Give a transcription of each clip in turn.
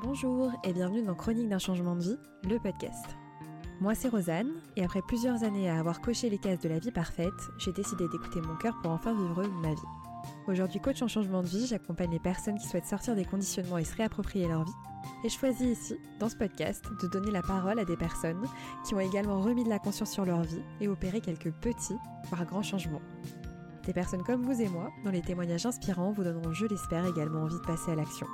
Bonjour et bienvenue dans Chronique d'un changement de vie, le podcast. Moi c'est Rosanne et après plusieurs années à avoir coché les cases de la vie parfaite, j'ai décidé d'écouter mon cœur pour enfin vivre ma vie. Aujourd'hui coach en changement de vie, j'accompagne les personnes qui souhaitent sortir des conditionnements et se réapproprier leur vie. Et je choisis ici, dans ce podcast, de donner la parole à des personnes qui ont également remis de la conscience sur leur vie et opéré quelques petits, voire grands changements. Des personnes comme vous et moi, dont les témoignages inspirants vous donneront, je l'espère, également envie de passer à l'action.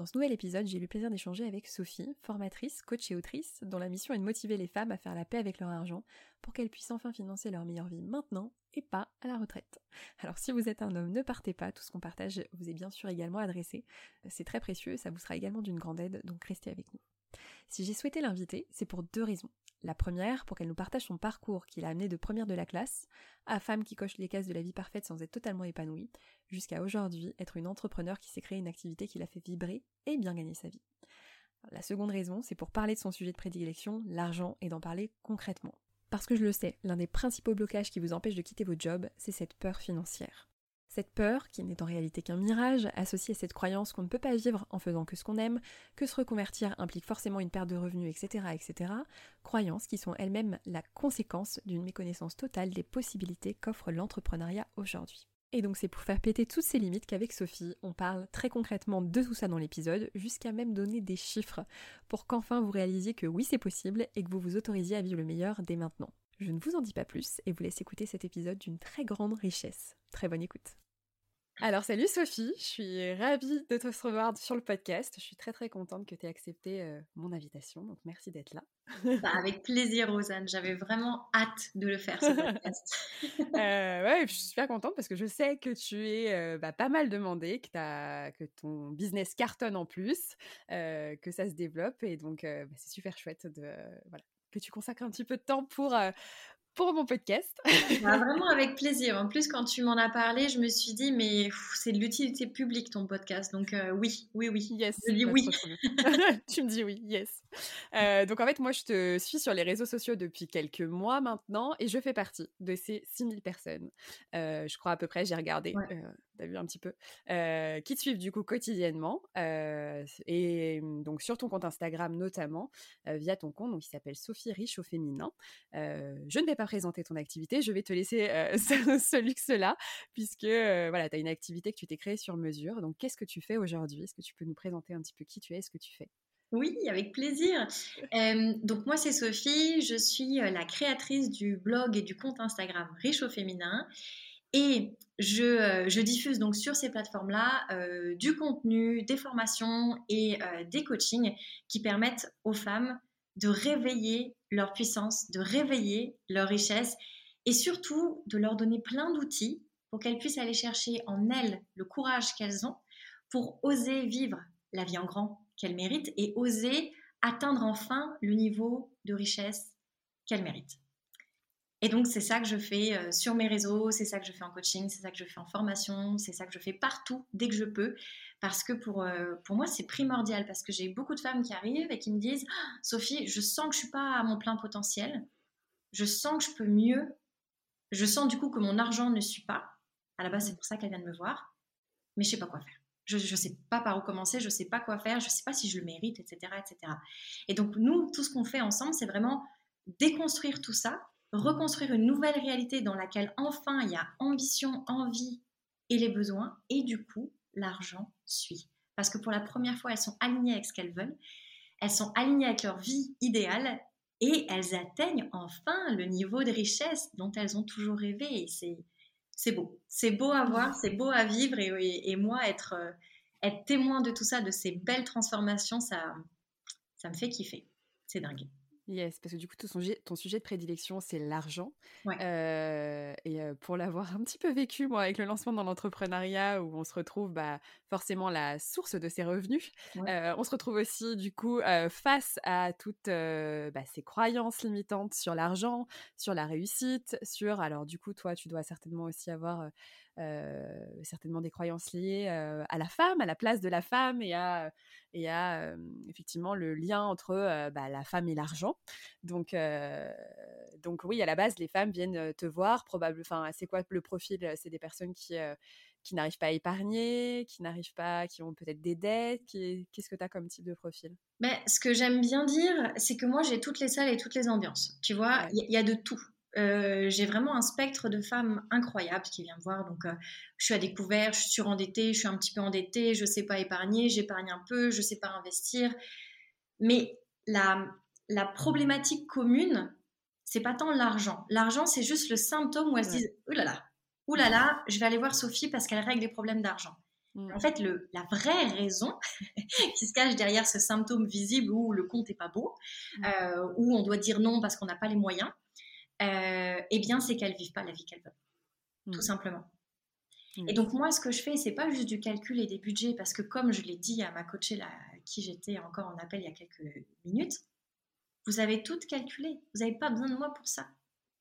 Dans ce nouvel épisode, j'ai eu le plaisir d'échanger avec Sophie, formatrice, coach et autrice, dont la mission est de motiver les femmes à faire la paix avec leur argent pour qu'elles puissent enfin financer leur meilleure vie maintenant et pas à la retraite. Alors si vous êtes un homme, ne partez pas, tout ce qu'on partage vous est bien sûr également adressé. C'est très précieux, ça vous sera également d'une grande aide, donc restez avec nous. Si j'ai souhaité l'inviter, c'est pour deux raisons. La première, pour qu'elle nous partage son parcours qui l'a amené de première de la classe à femme qui coche les cases de la vie parfaite sans être totalement épanouie, jusqu'à aujourd'hui être une entrepreneur qui s'est créée une activité qui l'a fait vibrer et bien gagner sa vie. La seconde raison, c'est pour parler de son sujet de prédilection, l'argent, et d'en parler concrètement. Parce que je le sais, l'un des principaux blocages qui vous empêche de quitter votre job, c'est cette peur financière. Cette peur, qui n'est en réalité qu'un mirage, associée à cette croyance qu'on ne peut pas vivre en faisant que ce qu'on aime, que se reconvertir implique forcément une perte de revenus, etc., etc., croyances qui sont elles-mêmes la conséquence d'une méconnaissance totale des possibilités qu'offre l'entrepreneuriat aujourd'hui. Et donc c'est pour faire péter toutes ces limites qu'avec Sophie, on parle très concrètement de tout ça dans l'épisode, jusqu'à même donner des chiffres, pour qu'enfin vous réalisiez que oui c'est possible et que vous vous autorisiez à vivre le meilleur dès maintenant. Je ne vous en dis pas plus et vous laisse écouter cet épisode d'une très grande richesse. Très bonne écoute. Alors salut Sophie, je suis ravie de te recevoir sur le podcast. Je suis très très contente que tu aies accepté euh, mon invitation, donc merci d'être là. Bah, avec plaisir Rosanne, j'avais vraiment hâte de le faire ce podcast. euh, ouais, je suis super contente parce que je sais que tu es euh, bah, pas mal demandé, que, as, que ton business cartonne en plus, que ça se développe et donc bah, c'est super chouette de, voilà, que tu consacres un petit peu de temps pour, pour mon podcast. Bah, vraiment avec plaisir. En plus, quand tu m'en as parlé, je me suis dit, mais c'est de l'utilité publique ton podcast. Donc euh, oui, oui, oui. Yes. Je dis oui. tu me dis oui, yes. Euh, donc en fait, moi, je te suis sur les réseaux sociaux depuis quelques mois maintenant et je fais partie de ces 6000 personnes. Euh, je crois à peu près, j'ai regardé. Ouais t'as vu un petit peu, euh, qui te suivent du coup quotidiennement euh, et mmh, donc sur ton compte Instagram notamment euh, via ton compte donc qui s'appelle Sophie Riche au féminin. je ne vais pas présenter ton activité, je vais te laisser ce, ce luxe-là puisque voilà, tu as une activité que tu t'es créée sur mesure. Donc qu'est-ce que tu fais aujourd'hui? Est-ce que tu peux nous présenter un petit peu qui tu es, ce que tu fais? Oui, avec plaisir. donc moi c'est Sophie, je suis la créatrice du blog et du compte Instagram Riche au féminin et euh, je, diffuse donc sur ces plateformes-là euh, du contenu, des formations et euh, des coachings qui permettent aux femmes de réveiller leur puissance, de réveiller leur richesse et surtout de leur donner plein d'outils pour qu'elles puissent aller chercher en elles le courage qu'elles ont pour oser vivre la vie en grand qu'elles méritent et oser atteindre enfin le niveau de richesse qu'elles méritent. Et donc, c'est ça que je fais euh, sur mes réseaux, c'est ça que je fais en coaching, c'est ça que je fais en formation, c'est ça que je fais partout dès que je peux. Parce que pour, euh, pour moi, c'est primordial. Parce que j'ai beaucoup de femmes qui arrivent et qui me disent «Ah, Sophie, je sens que je suis pas à mon plein potentiel. Je sens que je peux mieux. Je sens du coup que mon argent ne suit pas. À la base, c'est pour ça qu'elle vient de me voir. Mais je sais pas quoi faire. Je ne sais pas par où commencer, je ne sais pas quoi faire, je ne sais pas si je le mérite, etc. etc. Et donc, nous, tout ce qu'on fait ensemble, c'est vraiment déconstruire tout ça reconstruire une nouvelle réalité dans laquelle enfin il y a ambition, envie et les besoins, et du coup, l'argent suit. Parce que pour la première fois, elles sont alignées avec ce qu'elles veulent, elles sont alignées avec leur vie idéale, et elles atteignent enfin le niveau de richesse dont elles ont toujours rêvé. C'est, beau. C'est beau à voir, c'est beau à vivre, et, moi, être, euh, être témoin de tout ça, de ces belles transformations, ça, ça me fait kiffer. C'est dingue. Yes, parce que du coup, ton sujet, ton sujet de prédilection, c'est l'argent. Euh, et pour l'avoir un petit peu vécu, moi, avec le lancement dans l'entrepreneuriat, où on se retrouve bah, forcément la source de ses revenus, on se retrouve aussi, du coup, face à toutes bah, ces croyances limitantes sur l'argent, sur la réussite, sur... Alors, du coup, toi, tu dois certainement aussi avoir certainement des croyances liées à la femme, à la place de la femme et à, et à effectivement le lien entre bah, la femme et l'argent. Donc, donc oui, à la base, les femmes viennent te voir, probablement, enfin, c'est quoi le profil C'est des personnes qui, qui n'arrivent pas à épargner, qui n'arrivent pas, qui ont peut-être des dettes Qu'est-ce que tu as comme type de profil? Mais ce que j'aime bien dire, c'est que moi, j'ai toutes les salles et toutes les ambiances. Tu vois, il y, a de tout. Euh, j'ai vraiment un spectre de femmes incroyables qui viennent me voir. Donc, euh, je suis à découvert, je suis surendettée, je suis un petit peu endettée, je ne sais pas épargner, j'épargne un peu, je ne sais pas investir. Mais la, la problématique commune, c'est pas tant l'argent. L'argent, c'est juste le symptôme où elles se disent Ouh là là, ouh là là, je vais aller voir Sophie parce qu'elle règle des problèmes d'argent. Mmh. En fait, le, la vraie raison qui se cache derrière ce symptôme visible où le compte est pas beau, mmh. euh, où on doit dire non parce qu'on n'a pas les moyens, euh, eh bien, c'est qu'elles vivent pas la vie qu'elles veulent, tout mmh. simplement. Et donc moi, ce que je fais, c'est pas juste du calcul et des budgets, parce que comme je l'ai dit à ma coachée là, qui j'étais encore en appel il y a quelques minutes, vous avez tout calculé. Vous n'avez pas besoin de moi pour ça.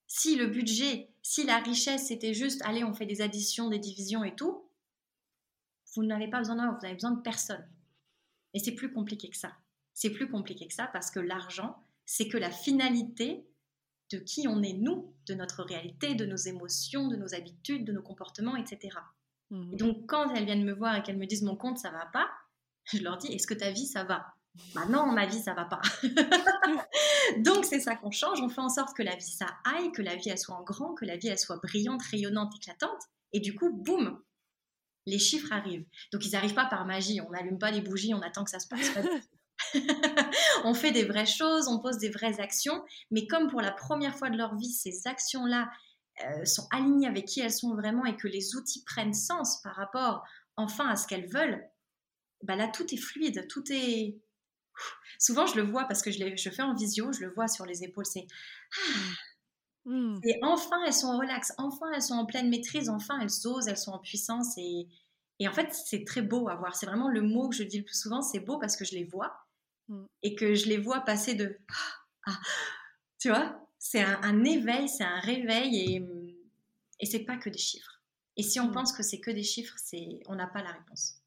Si le budget, si la richesse, c'était juste, allez, on fait des additions, des divisions et tout, vous n'avez pas besoin de moi, vous avez besoin de personne. Et c'est plus compliqué que ça. C'est plus compliqué que ça parce que l'argent, c'est que la finalité de qui on est nous, de notre réalité, de nos émotions, de nos habitudes, de nos comportements, etc. Mmh. Et donc, quand elles viennent me voir et qu'elles me disent mon compte, ça va pas, je leur dis est-ce que ta vie, ça va? Bah non, ma vie, ça va pas. Donc c'est ça qu'on change. On fait en sorte que la vie, ça aille, que la vie, elle soit en grand, que la vie, elle soit brillante, rayonnante, éclatante. Et du coup, boum, les chiffres arrivent. Donc ils n'arrivent pas par magie. On n'allume pas les bougies, on attend que ça se passe. on fait des vraies choses, on pose des vraies actions. Mais comme pour la première fois de leur vie, ces actions-là euh, sont alignées avec qui elles sont vraiment et que les outils prennent sens par rapport enfin à ce qu'elles veulent, bah là tout est fluide, tout est Souvent, je le vois parce que je, je fais en visio, je le vois sur les épaules. C'est ah, mmh. Et enfin, elles sont en relax, enfin, elles sont en pleine maîtrise, enfin, elles osent, elles sont en puissance. Et, et en fait, c'est très beau à voir. C'est vraiment le mot que je dis le plus souvent c'est beau parce que je les vois mmh. et que je les vois passer de. Ah, ah, tu vois C'est un, éveil, c'est un réveil et, et c'est pas que des chiffres. Et si on mmh. pense que c'est que des chiffres, c'est on n'a pas la réponse.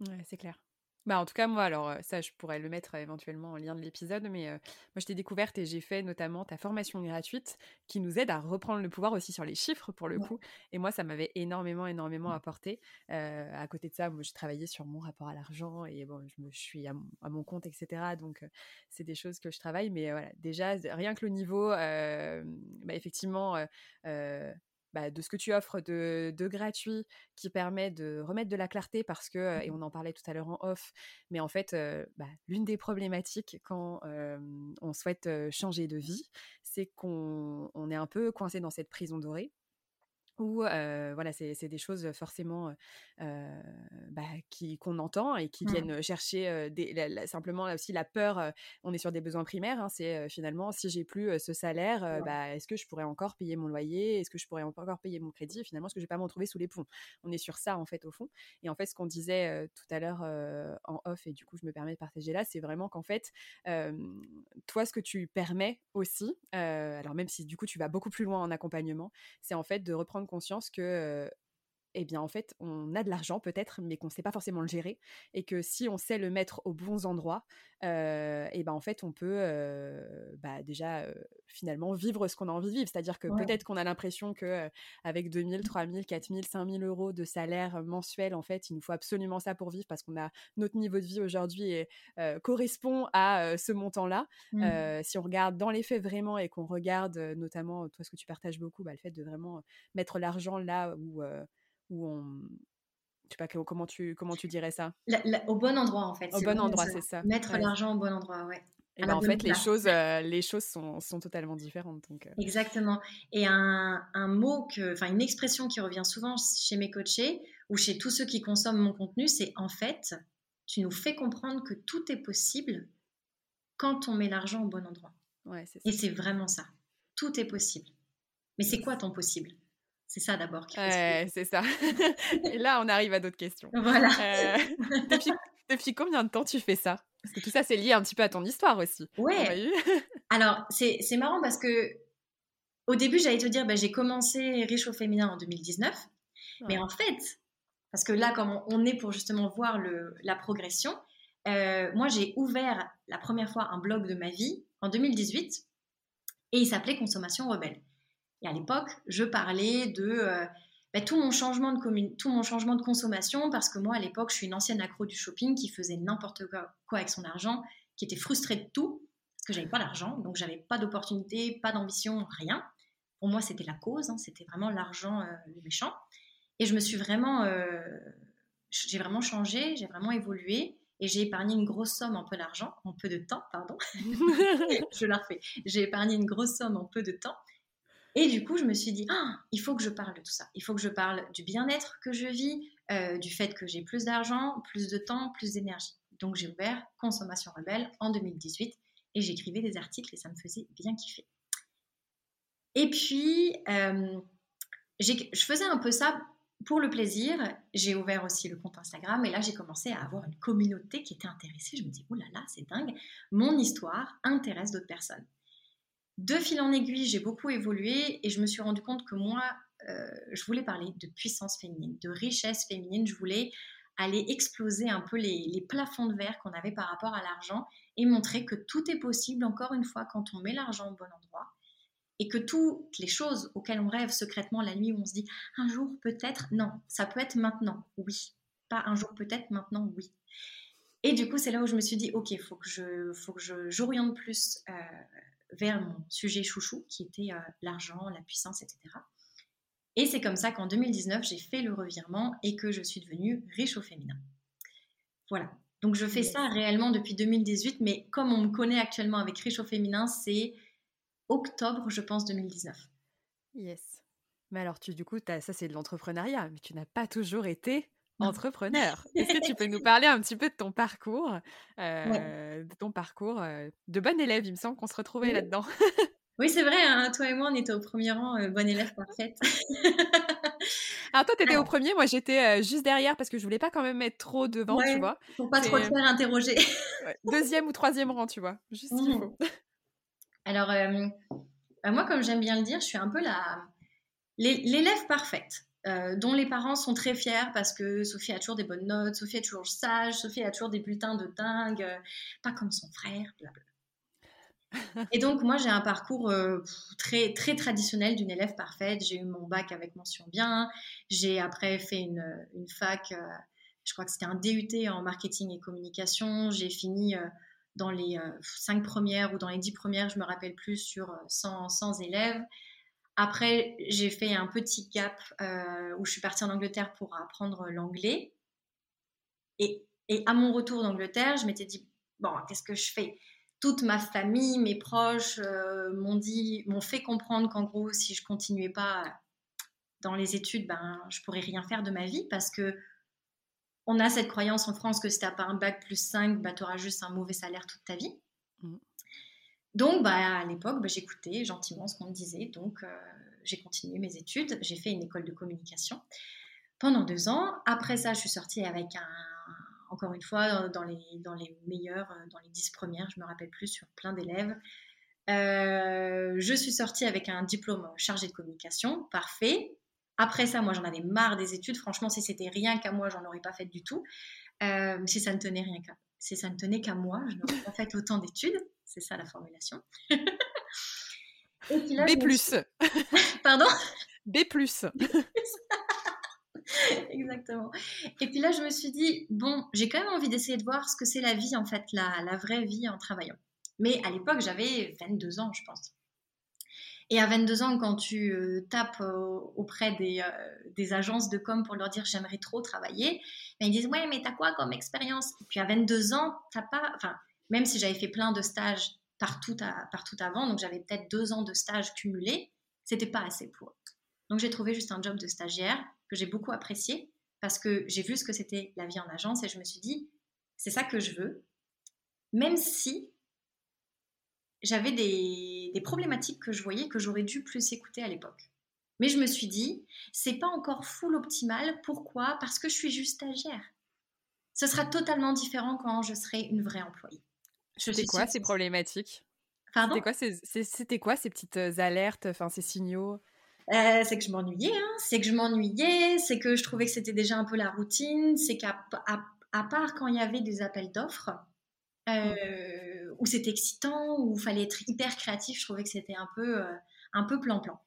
Ouais, c'est clair. Bah, en tout cas, moi, alors ça, je pourrais le mettre éventuellement en lien de l'épisode, mais moi, je t'ai découverte et j'ai fait notamment ta formation gratuite qui nous aide à reprendre le pouvoir aussi sur les chiffres, pour le coup. Et moi, ça m'avait énormément, énormément apporté. à côté de ça, moi, je travaillais sur mon rapport à l'argent et bon, je, me, suis à mon, compte, etc. Donc, c'est des choses que je travaille. Mais voilà, déjà, rien que le niveau, bah, effectivement, bah, de ce que tu offres de, gratuit qui permet de remettre de la clarté parce que, et mmh. on en parlait tout à l'heure en off, mais en fait, bah, l'une des problématiques quand on souhaite changer de vie, c'est qu'on est un peu coincé dans cette prison dorée ou voilà, c'est des choses forcément bah, qui qu'on entend et qui mmh. viennent chercher des, simplement aussi la peur. on est sur des besoins primaires. Hein, c'est finalement si j'ai plus ce salaire, bah, est-ce que je pourrais encore payer mon loyer? Est-ce que je pourrais encore payer mon crédit? Finalement, est-ce que je vais pas me retrouver sous les ponts? On est sur ça en fait au fond. Et en fait, ce qu'on disait tout à l'heure en off et du coup, je me permets de partager là, c'est vraiment qu'en fait, toi, ce que tu permets aussi, alors même si du coup tu vas beaucoup plus loin en accompagnement, c'est en fait de reprendre conscience que eh bien en fait on a de l'argent peut-être mais qu'on ne sait pas forcément le gérer et que si on sait le mettre aux bons endroits eh ben en fait on peut bah, déjà finalement vivre ce qu'on a envie de vivre. C'est-à-dire que peut-être qu'on a l'impression que avec 2000 3000 4000 5000 euros de salaire mensuel en fait il nous faut absolument ça pour vivre parce qu'on a notre niveau de vie aujourd'hui et correspond à ce montant là mmh. si on regarde dans les faits vraiment et qu'on regarde notamment toi ce que tu partages beaucoup bah, le fait de vraiment mettre l'argent là où où on je sais pas comment tu comment tu dirais ça? Au bon endroit en fait au bon endroit c'est ça mettre l'argent au bon endroit ouais et ben, en fait les choses euh, les choses sont, sont totalement différentes donc euh. exactement. Et un, un mot que enfin une expression qui revient souvent chez mes coachés ou chez tous ceux qui consomment mon contenu c'est en fait tu nous fais comprendre que tout est possible quand on met l'argent au bon endroit. Ouais, et c'est vraiment ça. Tout est possible. Mais c'est quoi ton possible? C'est ça d'abord C'est ça. Et là, on arrive à d'autres questions. Voilà. Euh, depuis, combien de temps tu fais ça? Parce que tout ça, c'est lié un petit peu à ton histoire aussi. Ouais. Alors, c'est marrant parce que au début, j'allais te dire, bah, j'ai commencé Riche au féminin en 2019. Mais en fait, parce que là, comme on est pour justement voir le, la progression, euh, moi, j'ai ouvert la première fois un blog de ma vie en 2018 et il s'appelait Consommation Rebelle. Et à l'époque, je parlais de, euh, bah, tout, mon changement de tout mon changement de consommation, parce que moi, à l'époque, je suis une ancienne accro du shopping qui faisait n'importe quoi, avec son argent, qui était frustrée de tout, parce que j'avais pas d'argent, donc j'avais pas d'opportunité, pas d'ambition, rien. Pour moi, c'était la cause, hein, c'était vraiment l'argent euh, le méchant. Et je me suis vraiment, euh, j'ai vraiment changé, j'ai vraiment évolué et j'ai épargné une grosse somme en peu d'argent, en peu de temps, pardon. je la refais. J'ai épargné une grosse somme en peu de temps. Et du coup, je me suis dit, ah, il faut que je parle de tout ça. Il faut que je parle du bien-être que je vis, euh, du fait que j'ai plus d'argent, plus de temps, plus d'énergie. Donc, j'ai ouvert Consommation Rebelle en 2018 et j'écrivais des articles et ça me faisait bien kiffer. Et puis, euh, je faisais un peu ça pour le plaisir, j'ai ouvert aussi le compte Instagram et là j'ai commencé à avoir une communauté qui était intéressée. Je me dis, oh là là, c'est dingue, mon histoire intéresse d'autres personnes. De fil en aiguille, j'ai beaucoup évolué et je me suis rendu compte que moi, euh, je voulais parler de puissance féminine, de richesse féminine. Je voulais aller exploser un peu les, plafonds de verre qu'on avait par rapport à l'argent et montrer que tout est possible, encore une fois, quand on met l'argent au bon endroit et que toutes les choses auxquelles on rêve secrètement la nuit où on se dit un jour peut-être, non, ça peut être maintenant, oui. Pas un jour peut-être, maintenant, oui. Et du coup, c'est là où je me suis dit, ok, il faut que je, faut que j'oriente plus euh, vers mon sujet chouchou, qui était euh, l'argent, la puissance, etc. Et c'est comme ça qu'en 2019, j'ai fait le revirement et que je suis devenue riche au féminin. Voilà. Donc je fais ça réellement depuis 2018, mais comme on me connaît actuellement avec riche au féminin, c'est octobre, je pense, 2019. Yes. Mais alors, tu, du coup, ça, c'est de l'entrepreneuriat, mais tu n'as pas toujours été entrepreneur. Est-ce que tu peux nous parler un petit peu de ton parcours, euh, de ton parcours euh, de bon élève? Il me semble qu'on se retrouvait là-dedans. oui, c'est vrai. Hein, toi et moi, on était au premier rang, euh, bon élève parfaite. Alors toi, tu étais au premier, moi j'étais juste derrière parce que je voulais pas quand même être trop devant, tu vois? Pour pas trop te faire interroger. Deuxième ou troisième rang, tu vois? Juste ce qu'il mmh. faut. Alors, bah, moi, comme j'aime bien le dire, je suis un peu la l'élève parfaite. Euh, dont les parents sont très fiers parce que Sophie a toujours des bonnes notes, Sophie est toujours sage, Sophie a toujours des bulletins de dingue, euh, pas comme son frère, blablabla. Et donc moi j'ai un parcours très très traditionnel d'une élève parfaite. J'ai eu mon bac avec mention bien. J'ai après fait une, une fac, je crois que c'était un DUT en marketing et communication. J'ai fini dans les euh, cinq premières ou dans les dix premières, je me rappelle plus, sur 100, 100 élèves. Après, j'ai fait un petit gap euh, où je suis partie en Angleterre pour apprendre l'anglais. Et, à mon retour d'Angleterre, je m'étais dit, bon, qu'est-ce que je fais? Toute ma famille, mes proches euh, m'ont dit, m'ont fait comprendre qu'en gros, si je continuais pas dans les études, ben, je pourrais rien faire de ma vie parce que on a cette croyance en France que si tu n'as pas un bac plus 5, bah, tu auras juste un mauvais salaire toute ta vie. Mm. Donc, bah, à l'époque, bah, j'écoutais gentiment ce qu'on me disait. Donc, euh, j'ai continué mes études. J'ai fait une école de communication pendant deux ans. Après ça, je suis sortie avec un, encore une fois, dans les, dans les meilleurs, dans les dix premières, je me rappelle plus, sur plein d'élèves. Euh, je suis sortie avec un diplôme chargé de communication, parfait. Après ça, moi, j'en avais marre des études. Franchement, si c'était rien qu'à moi, j'en aurais pas fait du tout. Euh, si ça ne tenait rien qu'à, si ça ne tenait qu'à moi, je n'aurais pas fait autant d'études. C'est ça la formulation. B+. plus. Pardon? B+. plus. Exactement. Et puis là, je me suis dit, bon, j'ai quand même envie d'essayer de voir ce que c'est la vie, en fait, la, la vraie vie en travaillant. Mais à l'époque, j'avais 22 ans, je pense. Et à 22 ans, quand tu euh, tapes euh, auprès des, euh, des, agences de com pour leur dire j'aimerais trop travailler, ben, ils disent ouais, mais t'as quoi comme expérience? Et puis à 22 ans, t'as pas. Enfin, même si j'avais fait plein de stages partout, avant, donc j'avais peut-être deux ans de stage cumulés, c'était pas assez pour eux. Donc j'ai trouvé juste un job de stagiaire que j'ai beaucoup apprécié parce que j'ai vu ce que c'était la vie en agence et je me suis dit c'est ça que je veux, même si j'avais des, problématiques que je voyais que j'aurais dû plus écouter à l'époque. Mais je me suis dit, c'est pas encore full optimal. Pourquoi? Parce que je suis juste stagiaire. Ce sera totalement différent quand je serai une vraie employée. C'était quoi ces problématiques? C'était quoi, ces, quoi ces petites euh, alertes, enfin ces signaux? Euh, c'est que je m'ennuyais, hein. c'est que je m'ennuyais, c'est que je trouvais que c'était déjà un peu la routine, c'est qu'à part quand il y avait des appels d'offres, euh, où c'était excitant, où il fallait être hyper créatif. Je trouvais que c'était un peu, euh, un peu plan-plan.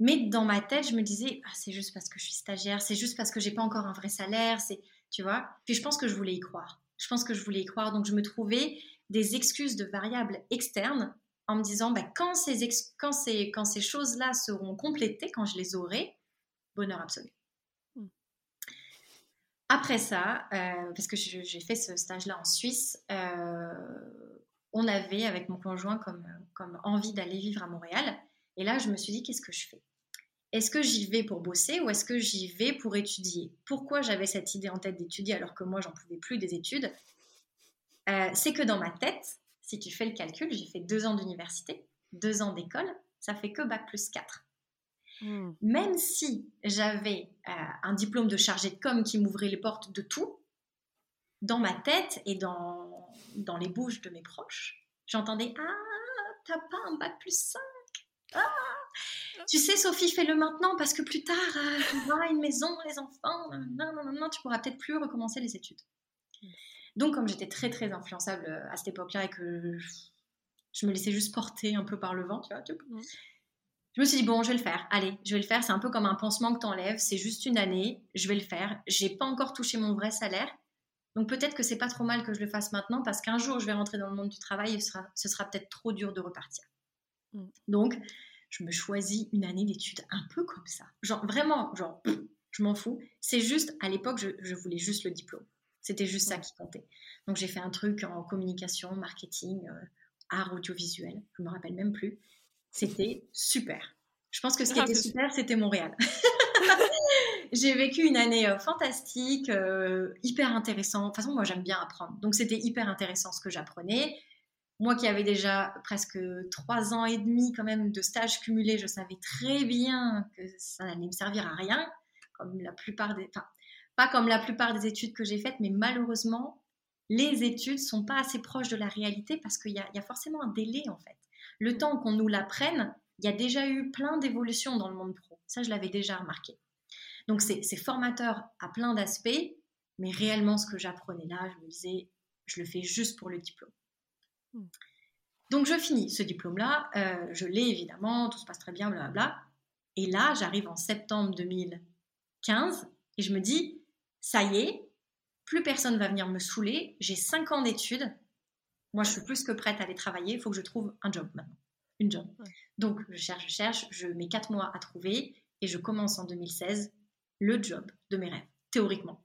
Mais dans ma tête, je me disais, ah, c'est juste parce que je suis stagiaire, c'est juste parce que j'ai pas encore un vrai salaire, c'est, tu vois? Puis je pense que je voulais y croire. Je pense que je voulais y croire, donc je me trouvais des excuses de variables externes en me disant, bah, quand ces, quand ces, quand ces choses-là seront complétées, quand je les aurai, bonheur absolu. Hmm. Après ça, euh, parce que j'ai fait ce stage-là en Suisse, euh, on avait avec mon conjoint comme, comme envie d'aller vivre à Montréal. Et là, je me suis dit, qu'est-ce que je fais? Est-ce que j'y vais pour bosser ou est-ce que j'y vais pour étudier? Pourquoi j'avais cette idée en tête d'étudier alors que moi, j'en pouvais plus des études? Euh, C'est que dans ma tête, si tu fais le calcul, j'ai fait deux ans d'université, deux ans d'école, ça fait que bac plus 4. Hmm. Même si j'avais euh, un diplôme de chargé de com qui m'ouvrait les portes de tout, dans ma tête et dans, dans les bouches de mes proches, j'entendais Ah, t'as pas un bac plus 5 ah, tu sais, Sophie, fais-le maintenant parce que plus tard, euh, tu auras une maison, les enfants, non, non, non, non, tu pourras peut-être plus recommencer les études. Donc, comme j'étais très, très influençable euh, à cette époque-là et que je, me laissais juste porter un peu par le vent, tu vois, je me suis dit, bon, je vais le faire. Allez, je vais le faire. C'est un peu comme un pansement que tu enlèves. C'est juste une année. Je vais le faire. J'ai pas encore touché mon vrai salaire. Donc peut-être que c'est pas trop mal que je le fasse maintenant parce qu'un jour, je vais rentrer dans le monde du travail et ce sera, ce sera peut-être trop dur de repartir. Mm. Donc, je me choisis une année d'études un peu comme ça. Genre, vraiment, genre, je m'en fous. C'est juste, à l'époque, je voulais juste le diplôme. C'était juste ça qui comptait. Donc j'ai fait un truc en communication, marketing, euh, art audiovisuel, je me rappelle même plus. C'était super. Je pense que ce qui ah, était super, c'était Montréal. j'ai vécu une année euh, fantastique, euh, hyper intéressante. De toute façon, moi j'aime bien apprendre. Donc c'était hyper intéressant ce que j'apprenais. Moi qui avais déjà presque trois ans et demi quand même de stage cumulé, je savais très bien que ça n'allait me servir à rien, comme la plupart des... Enfin, pas comme la plupart des études que j'ai faites, mais malheureusement, les études sont pas assez proches de la réalité parce qu'il y, a forcément un délai en fait. Le temps qu'on nous l'apprenne, il y a déjà eu plein d'évolutions dans le monde pro. Ça, je l'avais déjà remarqué. Donc, c'est formateur à plein d'aspects, mais réellement, ce que j'apprenais là, je me disais, je le fais juste pour le diplôme. Hmm. Donc, je finis ce diplôme-là, euh, je l'ai évidemment, tout se passe très bien, blablabla. Et là, j'arrive en septembre 2015 et je me dis, ça y est, plus personne va venir me saouler, j'ai 5 ans d'études, moi je suis plus que prête à aller travailler, il faut que je trouve un job maintenant, une job. Donc je cherche, je cherche, je mets 4 mois à trouver et je commence en 2016 le job de mes rêves, théoriquement.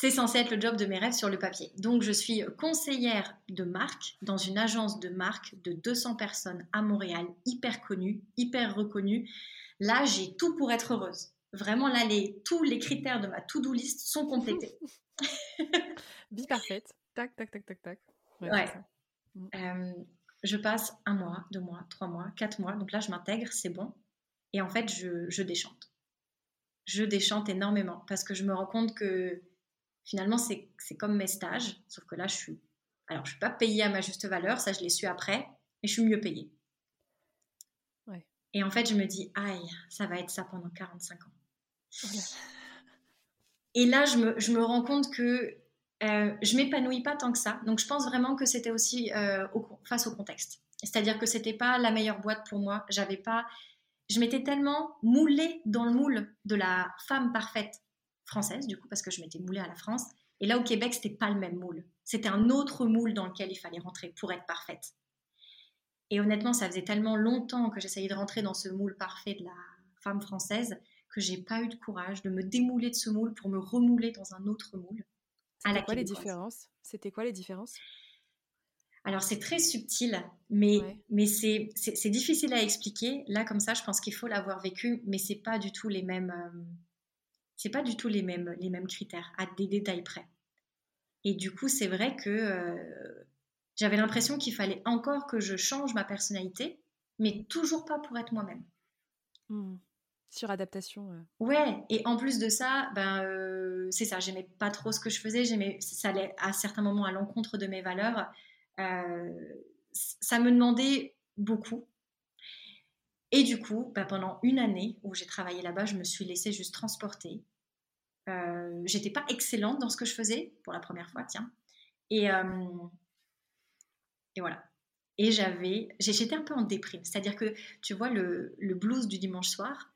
C'est censé être le job de mes rêves sur le papier. Donc je suis conseillère de marque dans une agence de marque de 200 personnes à Montréal, hyper connue, hyper reconnue. Là, j'ai tout pour être heureuse. Vraiment, là, les, tous les critères de ma to-do list sont complétés. Vie parfaite. Tac, tac, tac, tac, tac. Ouais. Mm. Euh, je passe un mois, deux mois, trois mois, quatre mois. Donc là, je m'intègre, c'est bon. Et en fait, je, je, déchante. Je déchante énormément parce que je me rends compte que finalement, c'est comme mes stages. Sauf que là, je suis. Alors, je ne suis pas payée à ma juste valeur. Ça, je l'ai su après. Mais je suis mieux payée. Ouais. Et en fait, je me dis, aïe, ça va être ça pendant 45 ans. Et là, je me, je me, rends compte que euh, je m'épanouis pas tant que ça. Donc, je pense vraiment que c'était aussi euh, face au contexte. C'est-à-dire que c'était pas la meilleure boîte pour moi. J'avais pas, je m'étais tellement moulée dans le moule de la femme parfaite française, du coup, parce que je m'étais moulée à la France. Et là, au Québec, c'était pas le même moule. C'était un autre moule dans lequel il fallait rentrer pour être parfaite. Et honnêtement, ça faisait tellement longtemps que j'essayais de rentrer dans ce moule parfait de la femme française que j'ai pas eu de courage de me démouler de ce moule pour me remouler dans un autre moule. C'était quoi les différences? C'était quoi les différences? Alors c'est très subtil, mais, mais c'est, c'est, difficile à expliquer. Là comme ça, je pense qu'il faut l'avoir vécu, mais c'est pas du tout les mêmes, euh, c'est pas du tout les mêmes, les mêmes critères à des détails près. Et du coup, c'est vrai que euh, j'avais l'impression qu'il fallait encore que je change ma personnalité, mais toujours pas pour être moi-même. Mmh. Suradaptation. Euh. Ouais, et en plus de ça, ben, euh, c'est ça, j'aimais pas trop ce que je faisais, j'aimais, ça allait à certains moments à l'encontre de mes valeurs. Euh, ça me demandait beaucoup. Et du coup, ben, pendant une année où j'ai travaillé là-bas, je me suis laissée juste transporter. J'étais pas excellente dans ce que je faisais pour la première fois, tiens. Et, et voilà. Et j'avais, j'étais un peu en déprime. C'est-à-dire que, tu vois, le, le blues du dimanche soir,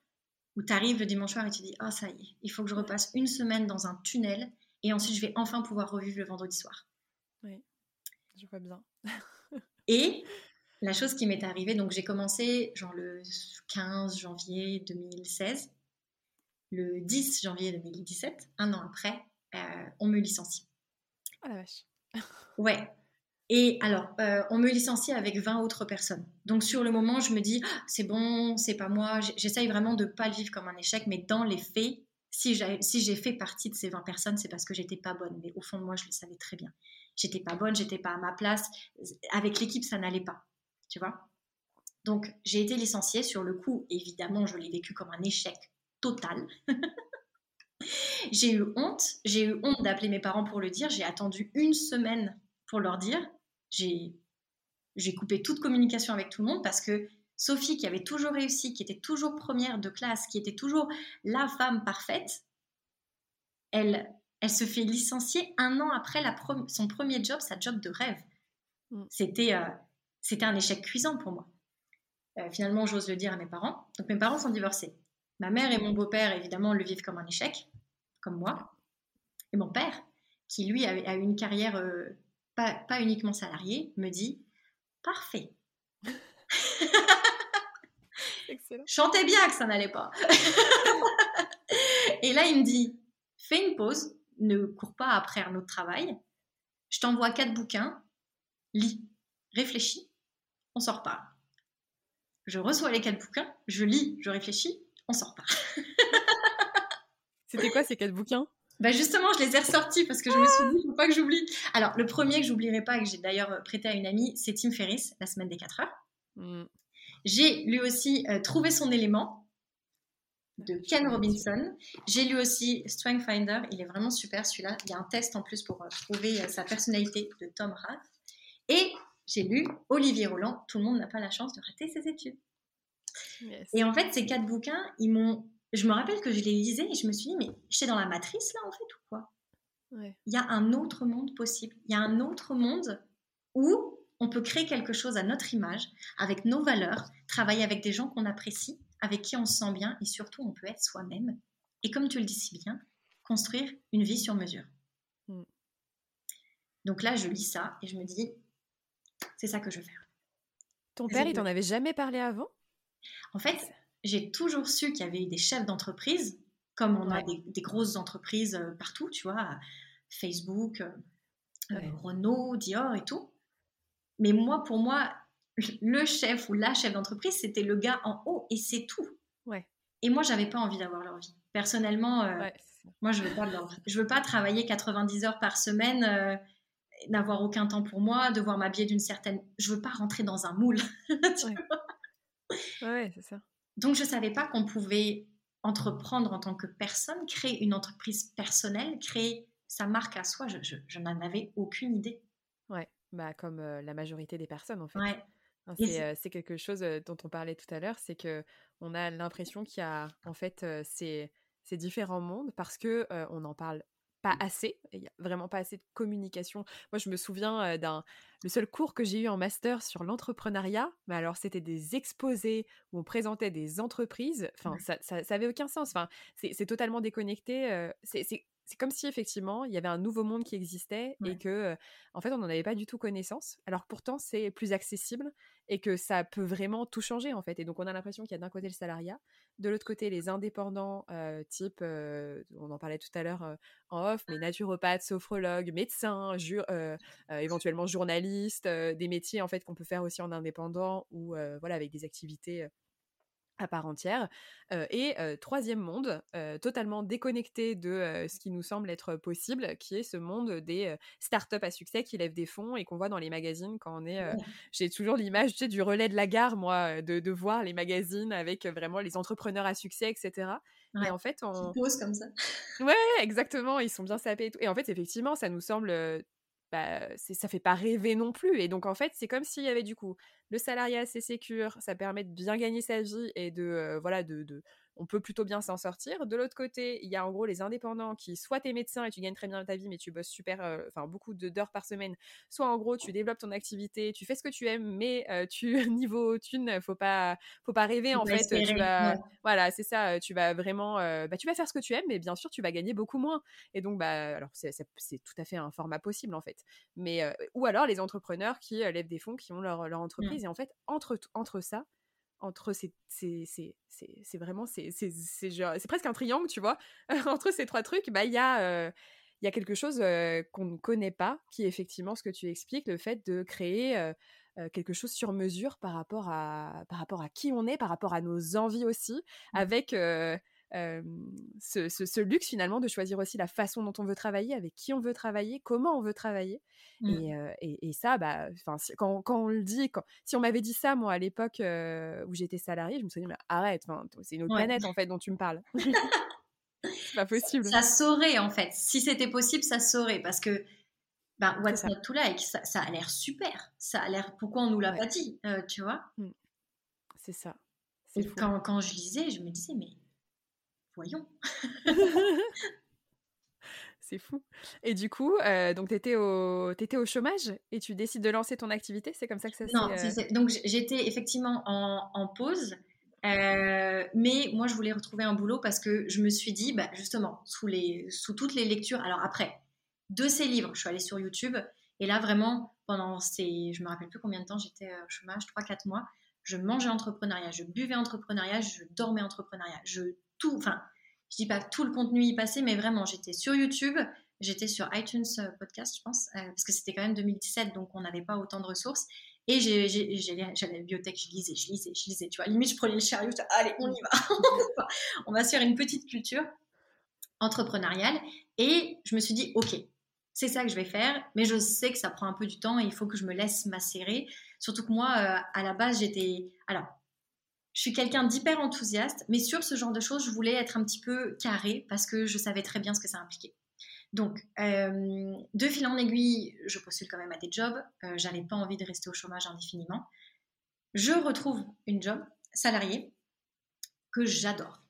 où tu arrives le dimanche soir et tu dis, ah ça y est, il faut que je repasse une semaine dans un tunnel et ensuite je vais enfin pouvoir revivre le vendredi soir. Oui, je vois bien. et la chose qui m'est arrivée, donc j'ai commencé genre le 15 janvier 2016, le 10 janvier 2017, un an après, euh, on me licencie. Oh la vache. ouais. Et alors, euh, on me licencie avec 20 autres personnes. Donc sur le moment, je me dis, ah, c'est bon, c'est pas moi. J'essaye vraiment de pas le vivre comme un échec, mais dans les faits, si j'ai si fait partie de ces 20 personnes, c'est parce que j'étais pas bonne. Mais au fond de moi, je le savais très bien. J'étais pas bonne, j'étais pas à ma place. Avec l'équipe, ça n'allait pas. Tu vois? Donc, j'ai été licenciée. Sur le coup, évidemment, je l'ai vécu comme un échec j'ai eu honte. J'ai eu honte d'appeler mes parents pour le dire. J'ai attendu une semaine pour leur dire. J'ai, coupé toute communication avec tout le monde parce que Sophie, qui avait toujours réussi, qui était toujours première de classe, qui était toujours la femme parfaite, elle, elle se fait licencier un an après la son premier job, sa job de rêve. Mm. C'était, euh, c'était un échec cuisant pour moi. Euh, finalement, j'ose le dire à mes parents. Donc mes parents sont divorcés. Ma mère et mon beau-père, évidemment, le vivent comme un échec, comme moi. Et mon père, qui lui a, eu une carrière euh, pas, uniquement salarié, me dit Parfait. Excellent. Chantais bien que ça n'allait pas. et là, il me dit Fais une pause, ne cours pas après un autre travail. Je t'envoie quatre bouquins, lis, réfléchis, on sort pas. Je reçois les quatre bouquins, je lis, je réfléchis, on sort pas. C'était quoi ces quatre bouquins? Bah justement, je les ai ressortis parce que je me suis dit, il faut pas que j'oublie. Alors, le premier que j'oublierai pas, que j'ai d'ailleurs euh, prêté à une amie, c'est Tim Ferriss, La semaine des 4 heures. Mm. J'ai lu aussi euh, Trouver son élément de Ken Robinson. J'ai lu aussi Strength Finder, il est vraiment super celui-là. Il y a un test en plus pour euh, trouver sa personnalité de Tom Rath. Et j'ai lu Olivier Roland, Tout le monde n'a pas la chance de rater ses études. Et en fait, ces quatre bouquins, ils m'ont je me rappelle que je les lisais et je me suis dit, mais j'étais dans la matrice là en fait ou quoi? Il y a un autre monde possible. Il y a un autre monde où on peut créer quelque chose à notre image, avec nos valeurs, travailler avec des gens qu'on apprécie, avec qui on se sent bien et surtout on peut être soi-même. Et comme tu le dis si bien, construire une vie sur mesure. Mm. Donc là, je lis ça et je me dis, c'est ça que je veux faire. Ton père, il t'en avait jamais parlé avant? En fait, j'ai toujours su qu'il y avait eu des chefs d'entreprise, comme on a des, grosses entreprises euh, partout, tu vois, Facebook, euh, euh, Renault, Dior et tout. Mais moi, pour moi, le chef ou la chef d'entreprise, c'était le gars en haut et c'est tout. Ouais. Et moi, j'avais pas envie d'avoir leur vie. Personnellement, moi, je veux pas Je veux pas travailler 90 heures par semaine, n'avoir aucun temps pour moi, devoir m'habiller d'une certaine. Je veux pas rentrer dans un moule. ouais, c'est ça. Donc, je ne savais pas qu'on pouvait entreprendre en tant que personne, créer une entreprise personnelle, créer sa marque à soi. Je, je, n'en avais aucune idée. Ouais, bah, comme euh, la majorité des personnes, en fait. Ouais. Euh, c'est quelque chose euh, dont on parlait tout à l'heure, c'est que on a l'impression qu'il y a en fait ces, ces, différents mondes parce que on en parle pas assez, il n'y a vraiment pas assez de communication. Moi, je me souviens d'un. Le seul cours que j'ai eu en master sur l'entrepreneuriat, mais alors c'était des exposés où on présentait des entreprises. Enfin, ça, ça, avait aucun sens. Enfin, c'est totalement déconnecté. c'est c'est comme si effectivement il y avait un nouveau monde qui existait et que en fait on n'en avait pas du tout connaissance. Alors pourtant c'est plus accessible et que ça peut vraiment tout changer en fait. Et donc on a l'impression qu'il y a d'un côté le salariat de l'autre côté les indépendants type on en parlait tout à l'heure en off mais naturopathes sophrologues médecins éventuellement journalistes des métiers en fait qu'on peut faire aussi en indépendant ou voilà avec des activités à part entière. et troisième monde, totalement déconnecté de ce qui nous semble être possible, qui est ce monde des startups à succès qui lèvent des fonds et qu'on voit dans les magazines quand on est... J'ai toujours l'image tu sais, du relais de la gare, moi, de, de, voir les magazines avec vraiment les entrepreneurs à succès, etc. Et en fait, on... Qui posent comme ça. ouais, exactement, ils sont bien sapés et tout. Et en fait, effectivement, ça nous semble bah, ça fait pas rêver non plus. Et donc, en fait, c'est comme s'il y avait du coup le salariat assez sécure, ça permet de bien gagner sa vie et de, voilà, de, on peut plutôt bien s'en sortir. De l'autre côté, il y a en gros les indépendants qui, soit t'es médecin et tu gagnes très bien ta vie, mais tu bosses super, enfin beaucoup d'heures par semaine, soit en gros tu développes ton activité, tu fais ce que tu aimes, mais tu niveau thune, faut pas, faut pas rêver en fait. Tu vas, voilà, c'est ça. Tu vas vraiment, bah, tu vas faire ce que tu aimes, mais bien sûr tu vas gagner beaucoup moins. Et donc bah, alors c'est tout à fait un format possible en fait. Mais ou alors les entrepreneurs qui lèvent des fonds, qui ont leur, leur mmh. entreprise, et en fait entre entre ça entre ces, c'est vraiment c'est c'est presque un triangle tu vois entre ces trois trucs bah il y a il y a quelque chose qu'on ne connaît pas qui est effectivement ce que tu expliques le fait de créer quelque chose sur mesure par rapport à par rapport à qui on est par rapport à nos envies aussi mmh. avec ce, luxe finalement de choisir aussi la façon dont on veut travailler, avec qui on veut travailler, comment on veut travailler. Mmh. Et, ça, bah, quand, quand, on le dit, quand, si on m'avait dit ça, moi, à l'époque où j'étais salariée, je me suis dit, mais arrête, c'est une autre planète en fait dont tu me parles. c'est pas possible. Ça saurait en fait. Si c'était possible, ça saurait parce que ben, What's Not to Like, ça, ça a l'air super. Ça a l'air. Pourquoi on nous l'a pas dit, tu vois? Mmh. C'est ça. Et quand, quand, je lisais, je me disais, mais voyons. c'est fou. Et du coup, euh, donc tu étais, au... étais au chômage et tu décides de lancer ton activité C'est comme ça que ça s'est... Non, euh donc j'étais effectivement en, en pause. Euh, mais moi, je voulais retrouver un boulot parce que je me suis dit, bah, justement, sous, les, sous toutes les lectures, alors après, de ces livres, je suis allée sur YouTube et là, vraiment, pendant ces, je me rappelle plus combien de temps j'étais au chômage, 3-4 mois, je mangeais entrepreneuriat, je buvais entrepreneuriat, je dormais entrepreneuriat, je tout, enfin, je dis pas tout le contenu y passait, mais vraiment, j'étais sur YouTube, j'étais sur iTunes euh, Podcast, je pense, euh, parce que c'était quand même 2017, donc on n'avait pas autant de ressources. Et j'allais à la bibliothèque, je lisais, je lisais, je lisais, tu vois. Limite, je prenais le chariot, je disais, allez, on y va. on va se faire une petite culture entrepreneuriale. Et je me suis dit, ok, c'est ça que je vais faire, mais je sais que ça prend un peu du temps et il faut que je me laisse macérer. Surtout que moi, euh, à la base, j'étais. Alors, je suis quelqu'un d'hyper enthousiaste, mais sur ce genre de choses, je voulais être un petit peu carré parce que je savais très bien ce que ça impliquait. Donc, euh, de fil en aiguille, je postule quand même à des jobs. Euh, J'avais pas envie de rester au chômage indéfiniment. Je retrouve une job salariée que j'adore.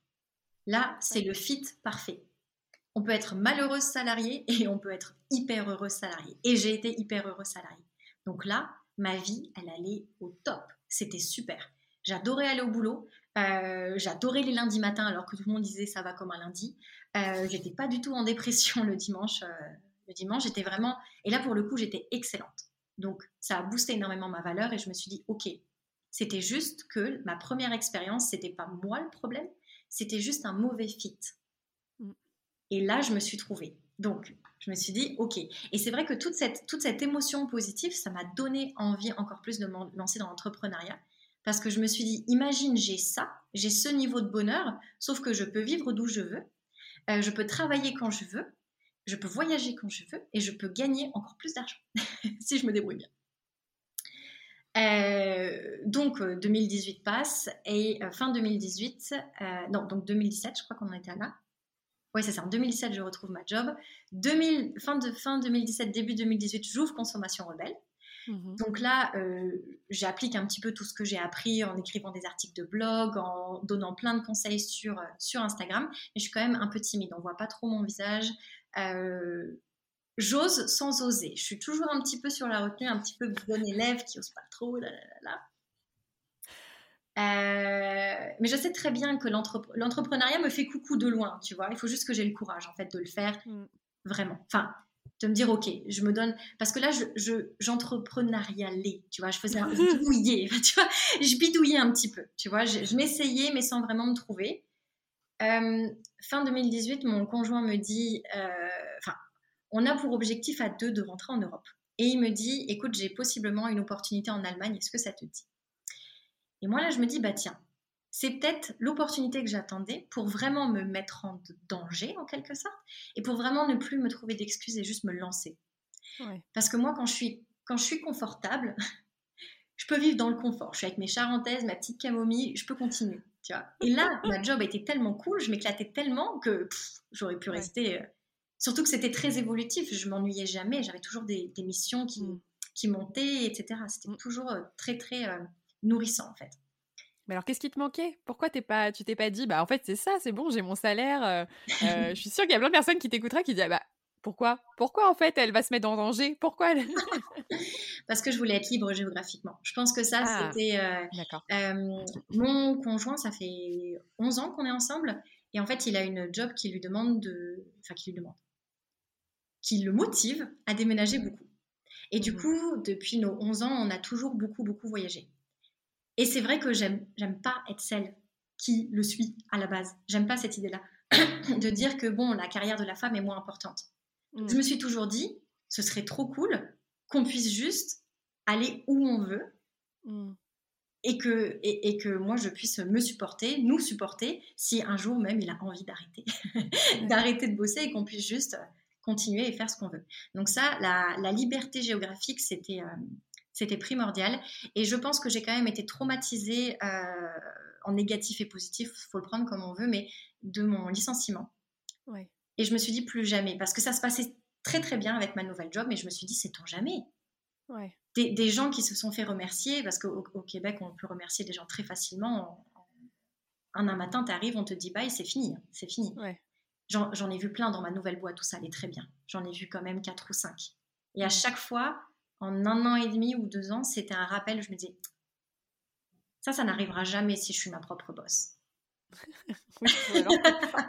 Là, c'est le fit parfait. On peut être malheureuse salariée et on peut être hyper heureuse salariée. Et j'ai été hyper heureuse salariée. Donc là, ma vie, elle allait au top. C'était super. J'adorais aller au boulot. Euh, j'adorais les lundis matins alors que tout le monde disait ça va comme un lundi. Euh, j'étais pas du tout en dépression le dimanche. Euh, le dimanche, j'étais vraiment. Et là, pour le coup, j'étais excellente. Donc, ça a boosté énormément ma valeur et je me suis dit, ok, c'était juste que ma première expérience, c'était pas moi le problème, c'était juste un mauvais fit. Mm. Et là, je me suis trouvée. Donc, je me suis dit, ok. Et c'est vrai que toute cette, toute cette émotion positive, ça m'a donné envie encore plus de me lancer dans l'entrepreneuriat parce que je me suis dit, imagine, j'ai ça, j'ai ce niveau de bonheur, sauf que je peux vivre d'où je veux, euh, je peux travailler quand je veux, je peux voyager quand je veux, et je peux gagner encore plus d'argent si je me débrouille bien. Euh, donc 2018 euh, passe et fin 2018, non donc 2017, je crois qu'on en était là. Oui c'est ça. En 2017 je retrouve ma job. 2000, fin de fin 2017 début 2018 j'ouvre Consommation Rebelle. Mmh Donc là, euh, j'applique un petit peu tout ce que j'ai appris en écrivant des articles de blog, en donnant plein de conseils sur, sur Instagram. Mais je suis quand même un peu timide, on voit pas trop mon visage. Euh, j'ose sans oser. Je suis toujours un petit peu sur la retenue, un petit peu bon élève qui ose pas trop. mais je sais très bien que l'entrepreneuriat me fait coucou de loin, tu vois. Il faut juste que j'ai le courage, en fait, de le faire mmh. vraiment. Enfin, de me dire ok je me donne parce que là je j'entrepreneurialais tu vois je faisais un bidouillais tu vois je bidouillais un petit peu tu vois je, m'essayais mais sans vraiment me trouver. Euh, fin 2018 mon conjoint me dit euh, enfin on a pour objectif à deux de rentrer en Europe. Et il me dit écoute j'ai possiblement une opportunité en Allemagne est-ce que ça te dit? Et moi là je me dis bah tiens c'est peut-être l'opportunité que j'attendais pour vraiment me mettre en danger, en quelque sorte, et pour vraiment ne plus me trouver d'excuses et juste me lancer. Parce que moi, quand je suis, quand je suis confortable, je peux vivre dans le confort. Je suis avec mes charentaises, ma petite camomille, je peux continuer. Tu vois. Et là, ma job a été tellement cool, je m'éclatais tellement que j'aurais pu rester. Euh, surtout que c'était très évolutif, je m'ennuyais jamais, j'avais toujours des, missions qui, mm. qui montaient, etc. C'était mm. toujours euh, très, très euh, nourrissant en fait. Mais alors, qu'est-ce qui te manquait? Pourquoi t'es pas, tu t'es pas dit, bah en fait c'est ça, c'est bon, j'ai mon salaire. euh, euh, je suis sûre qu'il y a plein de personnes qui t'écouteraient qui disent, ah, bah pourquoi? Pourquoi en fait elle va se mettre en danger? Pourquoi elle... Parce que je voulais être libre géographiququement. Je pense que ça, Ah. c'était... euh, D'accord. mon conjoint, ça fait 11 ans qu'on est ensemble. Et en fait, il a une job qui lui demande de... Enfin, qui lui demande. Qui le motive à déménager beaucoup. Et du Mhm. coup, depuis nos 11 ans, on a toujours beaucoup, beaucoup voyagé. Et c'est vrai que j'aime, j'aime pas être celle qui le suit à la base. J'aime pas cette idée-là. de dire que bon, la carrière de la femme est moins importante. Mm. Je me suis toujours dit, ce serait trop cool qu'on puisse juste aller où on veut Mm. et que, et, et que moi je puisse me supporter, nous supporter, si un jour même il a envie d'arrêter, d'arrêter de bosser et qu'on puisse juste continuer et faire ce qu'on veut. Donc ça, la, la liberté géographique, c'était euh, c'était primordial. Et je pense que j'ai quand même été traumatisée euh, en négatif et positif, faut le prendre comme on veut, mais de mon licenciement. Ouais. Et je me suis dit plus jamais, parce que ça se passait très très bien avec ma nouvelle job, mais je me suis dit, c'est on jamais? Ouais. des, des gens qui se sont fait remercier, parce qu'au au Québec, on peut remercier des gens très facilement. En- en- un matin, tu arrives, on te dit bye, c'est fini, c'est fini. Ouais. J'en j'en ai vu plein dans ma nouvelle boîte où ça allait très bien. J'en ai vu quand même quatre ou cinq. Et à chaque fois, en un an et demi ou deux ans, c'était un rappel. Je me disais, ça, ça n'arrivera jamais si je suis ma propre boss. Oui,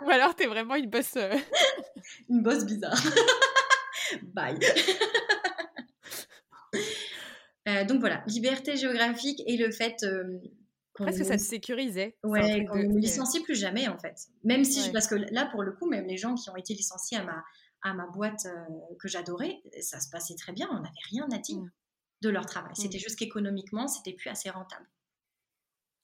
Ou alors, t'es vraiment une boss. euh, Une boss bizarre. Bye. Euh, donc voilà, liberté géographique et le fait euh, qu'on Presque ça te sécurisait. Ouais, qu'on de- ne me que- licencie plus jamais en fait. Même si, je- parce que là pour le coup, même les gens qui ont été licenciés à ma, à ma boîte euh, que j'adorais, ça se passait très bien, on n'avait rien à dire Mm. de leur travail. Mm. C'était juste qu'économiquement, c'était plus assez rentable.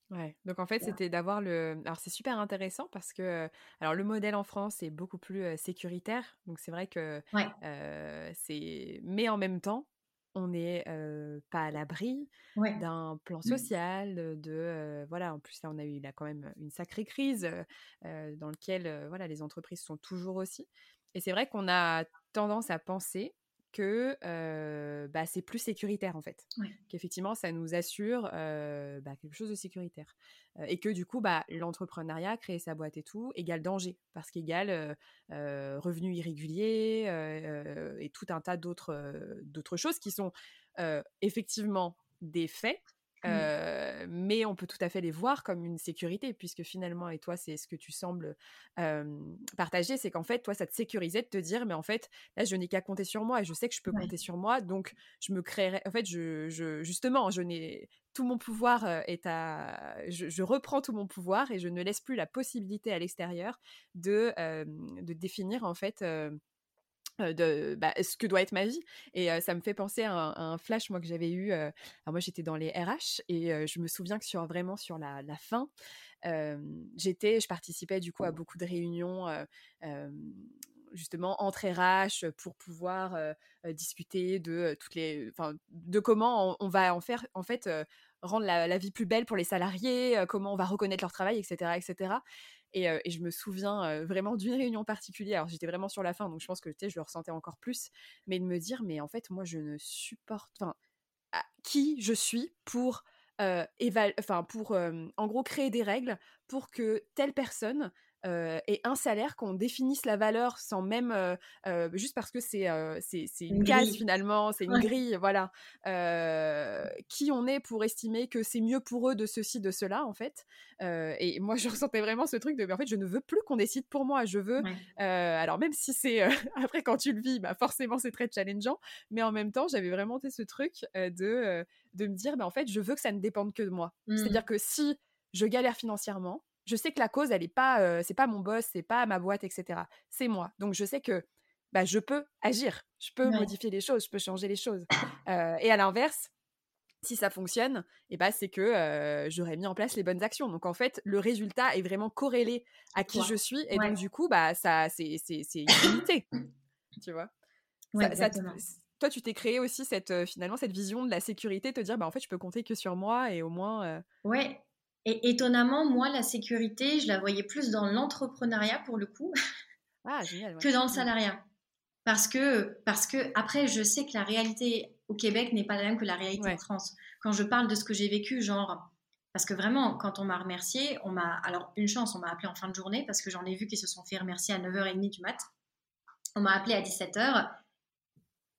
Ouais, donc en fait, c'était d'avoir le. Alors, c'est super intéressant parce que. euh, Alors, le modèle en France est beaucoup plus euh, sécuritaire. Donc, c'est vrai que. Ouais. euh, c'est. Mais en même temps, on n'est euh, pas à l'abri Ouais. d'un plan Mm. social, de. voilà, en plus, là, on a eu là, quand même une sacrée crise dans laquelle voilà, les entreprises sont toujours aussi. Et c'est vrai qu'on a tendance à penser que euh, bah, c'est plus sécuritaire en fait. Ouais. Qu'effectivement, ça nous assure euh, bah, quelque chose de sécuritaire. Euh, et que du coup, bah, l'entrepreneuriat, créer sa boîte et tout, égale danger. Parce qu'égale revenus irréguliers et tout un tas d'autres d'autres choses qui sont effectivement des faits. Mm. euh, mais on peut tout à fait les voir comme une sécurité, puisque finalement, et toi, c'est ce que tu sembles euh, partager, c'est qu'en fait, toi, ça te sécurisait de te dire, mais en fait, là, je n'ai qu'à compter sur moi et je sais que je peux Ouais. compter sur moi, donc je me créerai. En fait, je, je justement, je n'ai tout mon pouvoir est à. Je, je reprends tout mon pouvoir et je ne laisse plus la possibilité à l'extérieur de, euh, de définir en fait. Euh, de bah, ce que doit être ma vie et euh, ça me fait penser à un, flash moi que j'avais eu euh, alors moi j'étais dans les RH et je me souviens que sur vraiment sur la, la fin j'étais je participais du coup à beaucoup de réunions justement entre RH pour pouvoir discuter de toutes les enfin de comment on, va en faire en fait rendre la, la vie plus belle pour les salariés comment on va reconnaître leur travail etc etc et, je me souviens vraiment d'une réunion particulière. J'étais vraiment sur la fin, donc je pense que je le ressentais encore plus. Mais de me dire, mais en fait, moi, je ne supporte. Enfin, qui je suis pour éval- enfin pour en gros créer des règles pour que telle personne euh, ait un salaire qu'on définisse la valeur sans même euh, juste parce que c'est c'est une, case grille. finalement c'est une Ouais. grille voilà Euh, qui on est pour estimer que c'est mieux pour eux de ceci de cela en fait et moi je ressentais vraiment ce truc de mais en fait je ne veux plus qu'on décide pour moi je veux Ouais. alors même si c'est après quand tu le vis, bah forcément c'est très challengeant, mais en même temps j'avais vraiment ce truc de de me dire bah en fait je veux que ça ne dépende que de moi. Mm. C'est-à-dire que si je galère financièrement, je sais que la cause elle est pas euh, c'est pas mon boss, c'est pas ma boîte etc. C'est moi. Donc je sais que bah je peux agir, je peux Ouais. modifier les choses, je peux changer les choses. Euh, et à l'inverse si ça fonctionne, et bah, c'est que euh, j'aurais mis en place les bonnes actions. Donc en fait, le résultat est vraiment corrélé à qui je suis, et Ouais. donc du coup, bah ça, c'est c'est c'est illimité, tu vois? Ça- toi, tu t'es créé aussi cette finalement cette vision de la sécurité, te dire bah en fait, je peux compter que sur moi et au moins. euh, Ouais. Et étonnamment, moi, la sécurité, je la voyais plus dans l'entrepreneuriat pour le coup Ah génial. ouais. que dans le salariat. Parce que, parce que, après, je sais que la réalité au Québec n'est pas la même que la réalité Ouais. en France. Quand je parle de ce que j'ai vécu, genre, Parce que vraiment, quand on m'a remercié, on m'a. Alors, une chance, on m'a appelé en fin de journée parce que j'en ai vu qui se sont fait remercier à 9h30 du mat. On m'a appelé à 17h.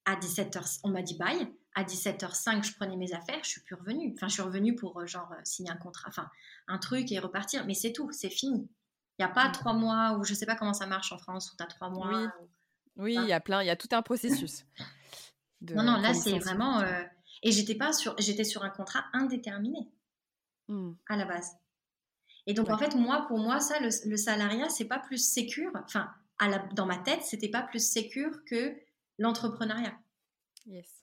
À 17h, on m'a dit bye. À 17h05, je prenais mes affaires, je suis plus revenue. Enfin, je suis revenue pour euh, genre signer un contrat, enfin, un truc et repartir. Mais c'est tout, c'est fini. Il n'y a pas mmh. trois mois ou je sais pas comment ça marche en France où tu as trois mois. Oui, oui il y a plein, il y a tout un processus. non, non, là c'est vraiment. Euh, et j'étais pas sur, j'étais sur un contrat indéterminé mmh. à la base. Et donc en fait, moi, pour moi, ça, le, le salariat, c'est pas plus sécure. Enfin, à la, dans ma tête, c'était pas plus sécure que l'entrepreneuriat. Yes.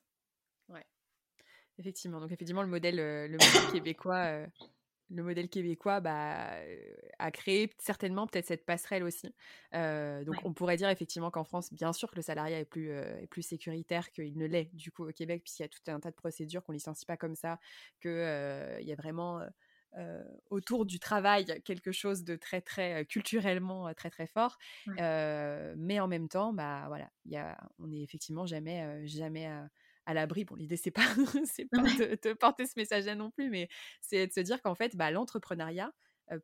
Effectivement. Donc effectivement, le modèle, euh, le modèle québécois. Euh, le modèle québécois bah, a créé certainement peut-être cette passerelle aussi. donc on pourrait dire effectivement qu'en France, bien sûr que le salariat est plus, est plus sécuritaire qu'il ne l'est du coup au Québec, puisqu'il y a tout un tas de procédures qu'on licencie pas comme ça, qu'il il y a vraiment autour du travail quelque chose de très très culturellement très très fort. mais en même temps, bah voilà, y a, on n'est effectivement jamais, jamais à l'abri. Bon, l'idée, c'est pas, c'est pas de, porter ce message-là non plus, mais c'est de se dire qu'en fait, bah, l'entrepreneuriat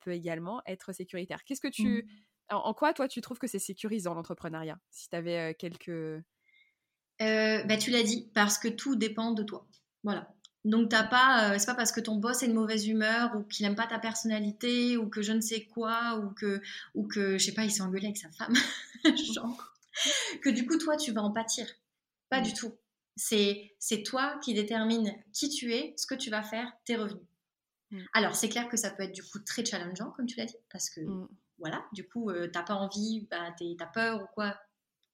peut également être sécuritaire. Qu'est-ce que tu. Mmh. En, quoi, toi, tu trouves que c'est sécurisant l'entrepreneuriat? Si tu avais quelques. bah, tu l'as dit, parce que tout dépend de toi. Voilà. Donc t'as pas, c'est pas parce que ton boss est de mauvaise humeur ou qu'il n'aime pas ta personnalité ou que je ne sais quoi ou que ou que je sais pas, il s'est engueulé avec sa femme, genre, que du coup toi tu vas en pâtir. Pas du mmh. tout. C'est toi qui détermine qui tu es, ce que tu vas faire, tes revenus. Mm. Alors, c'est clair que ça peut être du coup très challengeant, comme tu l'as dit, parce que mm. voilà, du coup, tu euh, t'as pas envie, bah, t'as peur ou quoi,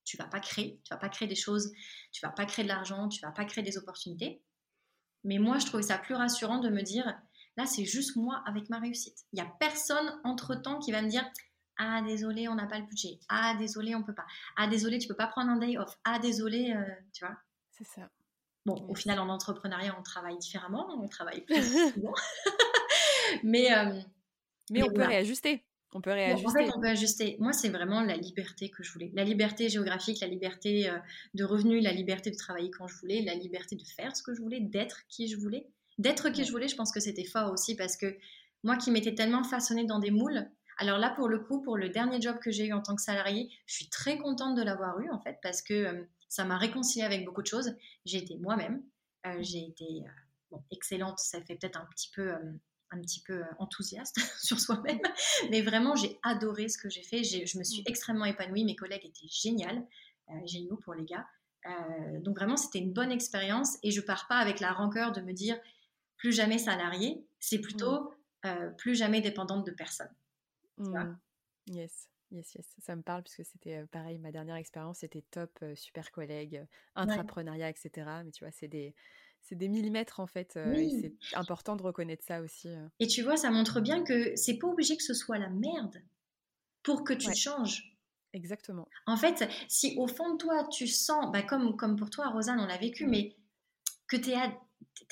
tu vas pas créer, tu vas pas créer des choses, tu vas pas créer de l'argent, tu vas pas créer des opportunités. Mais moi, je trouvais ça plus rassurant de me dire, là, c'est juste moi avec ma réussite. Il y a personne entre temps qui va me dire, ah désolé, on n'a pas le budget. Ah désolé, on peut pas. Ah désolé, tu peux pas prendre un day off. Ah désolé, euh, tu vois. C'est ça. Bon, au final, en entrepreneuriat, on travaille différemment, on travaille plus souvent. mais, euh, mais, on peut réajuster. On peut réajuster. en fait, on peut ajuster. Moi, c'est vraiment la liberté que je voulais. La liberté géographique, la liberté euh, de revenus, la liberté de travailler quand je voulais, la liberté de faire ce que je voulais, d'être qui je voulais. D'être qui je voulais, je pense que c'était fort aussi parce que moi qui m'étais tellement façonnée dans des moules, alors là, pour le coup, pour le dernier job que j'ai eu en tant que salarié, je suis très contente de l'avoir eu en fait parce que euh, ça m'a réconcilié avec beaucoup de choses. J'ai été moi-même. Euh, j'ai été euh, excellente. Ça fait peut-être un petit peu, euh, un petit peu enthousiaste sur soi-même. Mais vraiment, j'ai adoré ce que j'ai fait. Je me suis mmh. extrêmement épanouie. Mes collègues étaient géniales. géniaux pour les gars. donc vraiment, c'était une bonne expérience. Et je pars pas avec la rancœur de me dire plus jamais salarié. C'est plutôt mmh. plus jamais dépendante de personne. Mmh. Yes. Yes, yes, ça me parle puisque c'était pareil, ma dernière expérience, c'était top, super collègue, intrapreneuriat, etc. Mais tu vois, c'est des, c'est des millimètres en fait, et c'est important de reconnaître ça aussi. Et tu vois, ça montre bien que c'est pas obligé que ce soit la merde pour que tu changes. Exactement. En fait, si au fond de toi, tu sens, bah, comme, comme pour toi, Rosanne, on l'a vécu, mmh. mais que tu as,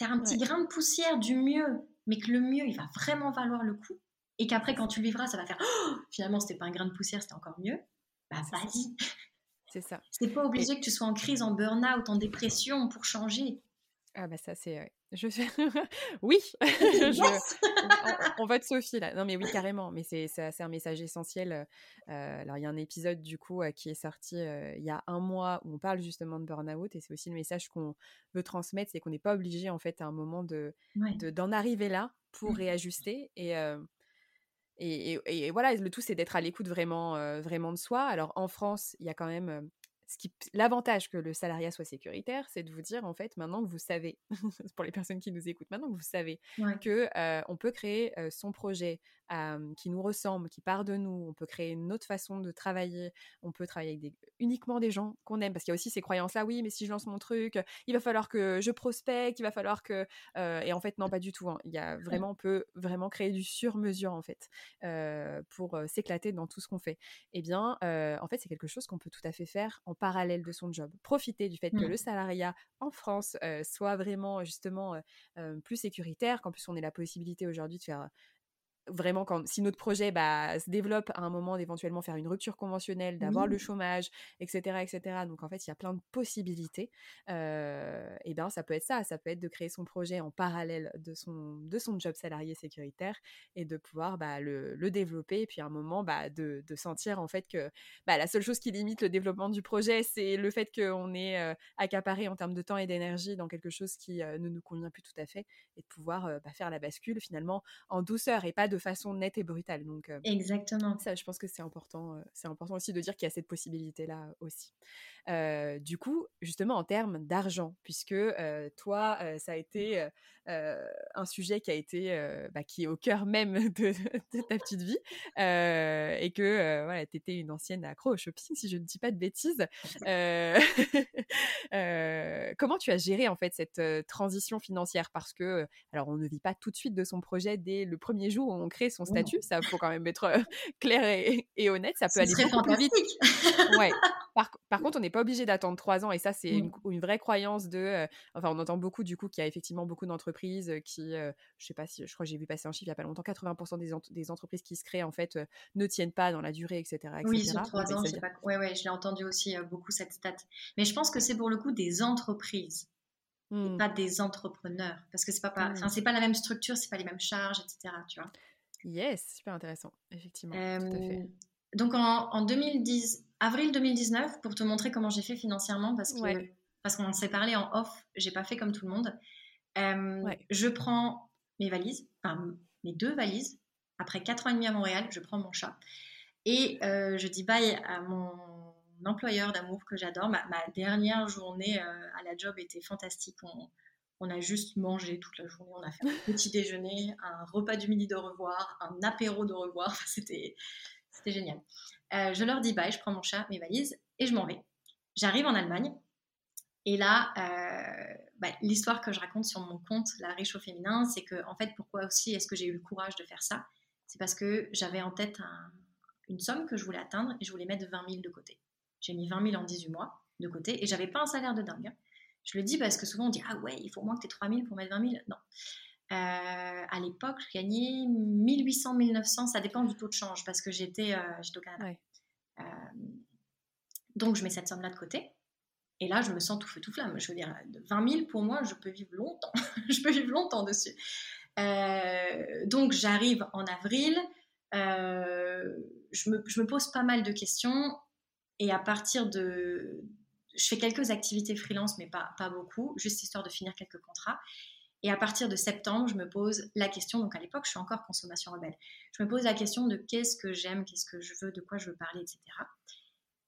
un petit grain de poussière du mieux, mais que le mieux, il va vraiment valoir le coup, et qu'après, quand tu le vivras, ça va faire oh, finalement, c'était pas un grain de poussière, c'était encore mieux. Bah, vas-y. C'est ça. C'est pas obligé que tu sois en crise, en burn-out, en dépression pour changer. Ah bah ça c'est je oui. On, va de Sophie là. Non mais oui carrément. Mais c'est c'est un message essentiel. Euh, alors il y a un épisode du coup euh, qui est sorti euh, il y a un mois où on parle justement de burn-out. Et c'est aussi le message qu'on veut transmettre c'est qu'on n'est pas obligé en fait à un moment de d'en arriver là pour mmh. réajuster. Et et, voilà, le tout, c'est d'être à l'écoute vraiment, vraiment de soi. Alors en France, il y a quand même l'avantage que le salariat soit sécuritaire, c'est de vous dire en fait maintenant que vous savez, pour les personnes qui nous écoutent, maintenant que vous savez que on peut créer son projet qui nous ressemble, qui part de nous, on peut créer une autre façon de travailler, on peut travailler avec uniquement des gens qu'on aime, parce qu'il y a aussi ces croyances là, oui, mais si je lance mon truc, il va falloir que je prospecte, il va falloir que, et en fait non pas du tout, hein. il y a vraiment on peut vraiment créer du sur mesure en fait pour s'éclater dans tout ce qu'on fait. Eh bien, en fait c'est quelque chose qu'on peut tout à fait faire en parallèle de son job. Profiter du fait que le mmh. salariat en France soit vraiment justement plus sécuritaire, qu'en plus on ait la possibilité aujourd'hui de faire vraiment, quand, si notre projet bah, se développe à un moment d'éventuellement faire une rupture conventionnelle, d'avoir le chômage, etc., etc. Donc en fait, il y a plein de possibilités. et bien, ça peut être ça, ça peut être de créer son projet en parallèle de son, de son job salarié sécuritaire et de pouvoir bah, le, le, développer. Et puis à un moment, bah, de, de, sentir en fait que bah, la seule chose qui limite le développement du projet, c'est le fait qu'on est accaparé en termes de temps et d'énergie dans quelque chose qui ne nous convient plus tout à fait et de pouvoir bah, faire la bascule finalement en douceur et pas de façon nette et brutale. Donc, Exactement. Ça, je pense que c'est important. c'est important aussi de dire qu'il y a cette possibilité-là aussi. Du coup, justement, en termes d'argent, puisque toi, ça a été un sujet qui a été, bah, qui est au cœur même de, ta petite vie, et que voilà, tu étais une ancienne accro au shopping, si je ne dis pas de bêtises. comment tu as géré en fait cette transition financière? Parce que, alors, on ne vit pas tout de suite de son projet dès le premier jour où on crée son statut. Ça faut quand même être clair et, honnête. Ça peut aller beaucoup plus vite. ouais. Par, par contre, on n'est pas obligé d'attendre trois ans et ça, c'est une, une, vraie croyance de. enfin, on entend beaucoup du coup qu'il y a effectivement beaucoup d'entreprises qui, je sais pas si, je crois que j'ai vu passer un chiffre il y a pas longtemps, 80% des, des entreprises qui se créent en fait ne tiennent pas dans la durée, etc. etc. Oui, sur trois ans, je sais pas. Ouais, ouais, je l'ai entendu aussi beaucoup cette stat. Mais je pense que c'est pour le coup des entreprises. Et mmh. pas des entrepreneurs parce que c'est pas, pas, mmh. pas la même structure c'est pas les mêmes charges etc tu vois? Yes super intéressant effectivement tout à fait. donc en, en 2010 avril 2019 pour te montrer comment j'ai fait financièrement parce que parce qu'on s'est parlé en off, j'ai pas fait comme tout le monde. Je prends mes valises, enfin mes deux valises. Après quatre ans et demi à Montréal, je prends mon chat et je dis bye à mon employeur d'amour que j'adore. Ma, dernière journée à la job était fantastique. On, on, a juste mangé toute la journée. On a fait un petit déjeuner, un repas du midi de revoir, un apéro de revoir. C'était c'était génial. Euh, je leur dis bye, je prends mon chat, mes valises et je m'en vais. J'arrive en Allemagne et là, euh, bah, l'histoire que je raconte sur mon compte, La Riche au féminin, c'est que en fait, pourquoi aussi est-ce que j'ai eu le courage de faire ça? C'est parce que j'avais en tête une somme que je voulais atteindre et je voulais mettre 20 000 de côté. J'ai mis 20 000 en 18 mois de côté et j'avais pas un salaire de dingue. Je le dis parce que souvent on dit ah ouais, il faut au moins que tu aies 3 000 pour mettre 20 000. Non. Euh, à l'époque, je gagnais 1800, 1900, ça dépend du taux de change parce que j'étais euh, au Canada. Euh, donc, je mets cette somme-là de côté. Et là, je me sens tout feu, tout flamme. Je veux dire, 20 000 pour moi, je peux vivre longtemps. je peux vivre longtemps dessus. donc, j'arrive en avril. je, me, je me pose pas mal de questions. Et à partir de. Je fais quelques activités freelance, mais pas, pas beaucoup, juste histoire de finir quelques contrats. Et à partir de septembre, je me pose la question, donc à l'époque, je suis encore consommation rebelle, je me pose la question de qu'est-ce que j'aime, qu'est-ce que je veux, de quoi je veux parler, etc.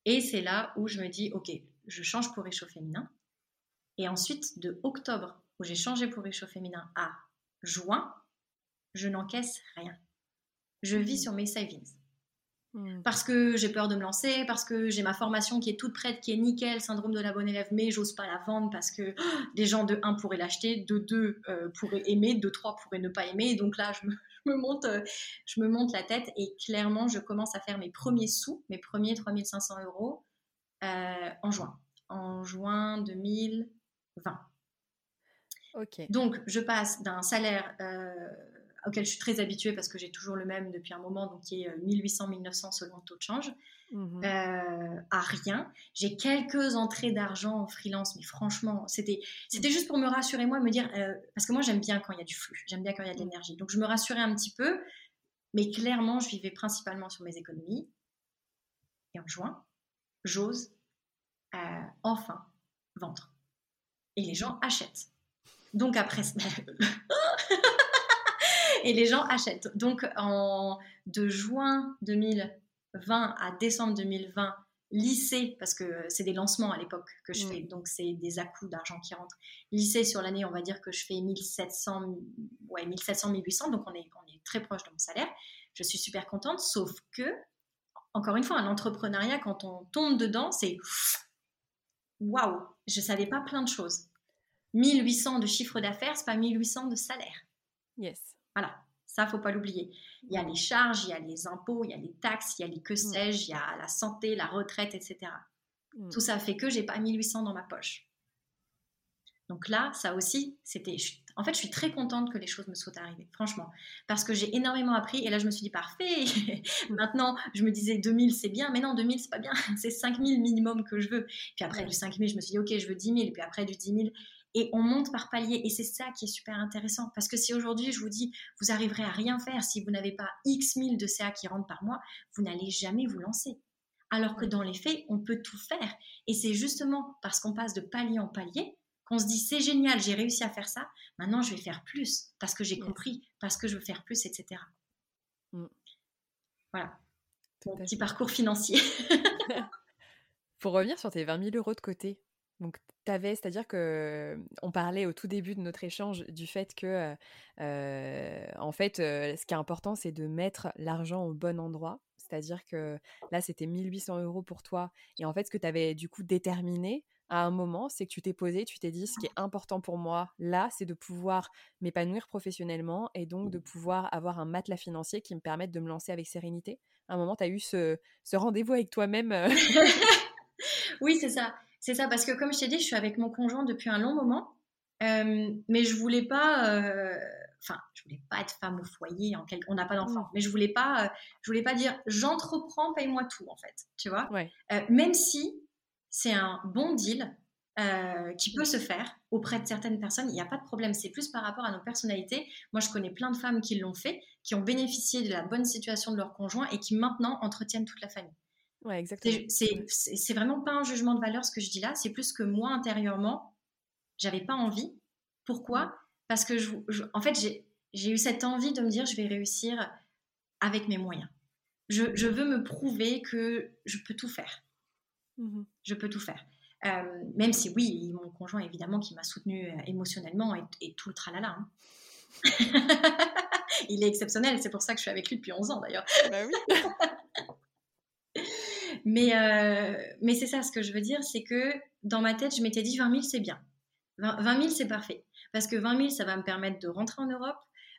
Et c'est là où je me dis, ok, je change pour Riche féminin. Et ensuite, de octobre, où j'ai changé pour Riche féminin, à juin, je n'encaisse rien. Je vis mmh. sur mes savings. Mmh. Parce que j'ai peur de me lancer, parce que j'ai ma formation qui est toute prête, qui est nickel, syndrome de la bonne élève, mais j'ose pas la vendre parce que des gens de 1 pourraient l'acheter, de 2 euh, pourraient aimer, de 3 pourraient ne pas aimer. Donc là, je me, monte, euh, je me monte la tête et clairement, je commence à faire mes premiers sous, mes premiers 3500 euros euh, en juin. En juin 2020. Ok. Donc, je passe d'un salaire auquel je suis très habituée parce que j'ai toujours le même depuis un moment, donc qui est 1800-1900 euh, selon le taux de change, mmh euh, à rien. J'ai quelques entrées d'argent en freelance, mais franchement, c'était c'était juste pour me rassurer moi, me dire, euh, parce que moi j'aime bien quand il y a du flux, j'aime bien quand il y a de mmh. l'énergie. Donc je me rassurais un petit peu, mais clairement, je vivais principalement sur mes économies. Et en juin, j'ose enfin vendre. Et les gens achètent. Donc après, et les gens achètent. Donc, en, de juin 2020 à décembre 2020, lycée, parce que c'est des lancements à l'époque que je mm. fais, donc c'est des à d'argent qui rentrent. Lycée sur l'année, on va dire que je fais 1700, ouais, 1700, 1800, donc on est, on est très proche de mon salaire. Je suis super contente, sauf que, encore une fois, un entrepreneuriat, quand on tombe dedans, c'est waouh, je savais pas plein de choses. 1800 de chiffre d'affaires, c'est pas 1800 de salaire. Yes. Voilà, ça, faut pas l'oublier. Il y a les charges, il y a les impôts, il y a les taxes, il y a les que mm. sais-je, il y a la santé, la retraite, etc. Mm. Tout ça fait que j'ai pas 1800 dans ma poche. Donc là, ça aussi, c'était. En fait, je suis très contente que les choses me soient arrivées, franchement, parce que j'ai énormément appris. Et là, je me suis dit parfait. Maintenant, je me disais 2000, c'est bien, mais non, 2000, c'est pas bien. c'est 5000 minimum que je veux. Puis après du 5000, je me suis dit ok, je veux 10 000. Et puis après du 10 000, et on monte par palier. Et c'est ça qui est super intéressant. Parce que si aujourd'hui, je vous dis, vous arriverez à rien faire si vous n'avez pas X mille de CA qui rentrent par mois, vous n'allez jamais vous lancer. Alors que dans les faits, on peut tout faire. Et c'est justement parce qu'on passe de palier en palier qu'on se dit, c'est génial, j'ai réussi à faire ça. Maintenant, je vais faire plus parce que j'ai compris, parce que je veux faire plus, etc. Mm. Voilà. Mon petit parcours financier. Pour revenir sur tes 20 000 euros de côté, donc, tu avais, c'est-à-dire que on parlait au tout début de notre échange du fait que, en fait, ce qui est important, c'est de mettre l'argent au bon endroit. C'est-à-dire que là, c'était 1800 euros pour toi. Et en fait, ce que tu avais du coup déterminé à un moment, c'est que tu t'es posé, tu t'es dit, ce qui est important pour moi, là, c'est de pouvoir m'épanouir professionnellement et donc de pouvoir avoir un matelas financier qui me permette de me lancer avec sérénité. À un moment, tu as eu ce, ce rendez-vous avec toi-même. oui, c'est ça. C'est ça, parce que comme je t'ai dit, je suis avec mon conjoint depuis un long moment, euh, mais je voulais pas, euh, enfin, je voulais pas être femme au foyer, en on n'a pas d'enfant, mmh. mais je voulais pas, euh, je voulais pas dire j'entreprends, paye-moi tout, en fait, tu vois. même si c'est un bon deal qui peut se faire auprès de certaines personnes, il n'y a pas de problème. C'est plus par rapport à nos personnalités. Moi, je connais plein de femmes qui l'ont fait, qui ont bénéficié de la bonne situation de leur conjoint et qui maintenant entretiennent toute la famille. Ouais, exactement. C'est vraiment pas un jugement de valeur ce que je dis là, c'est plus que moi intérieurement, j'avais pas envie. Pourquoi? Parce que, je, en fait, j'ai eu cette envie de me dire je vais réussir avec mes moyens. Je, je veux me prouver que je peux tout faire. Mmh je peux tout faire. Euh, même si, oui, mon conjoint, évidemment, qui m'a soutenu euh, émotionnellement et, tout le tralala. Hein. Il est exceptionnel, c'est pour ça que je suis avec lui depuis 11 ans d'ailleurs. Bah oui. Mais, euh, mais c'est ça, ce que je veux dire, c'est que dans ma tête, je m'étais dit 20 000, c'est bien. 20 000, c'est parfait. Parce que 20 000, ça va me permettre de rentrer en Europe.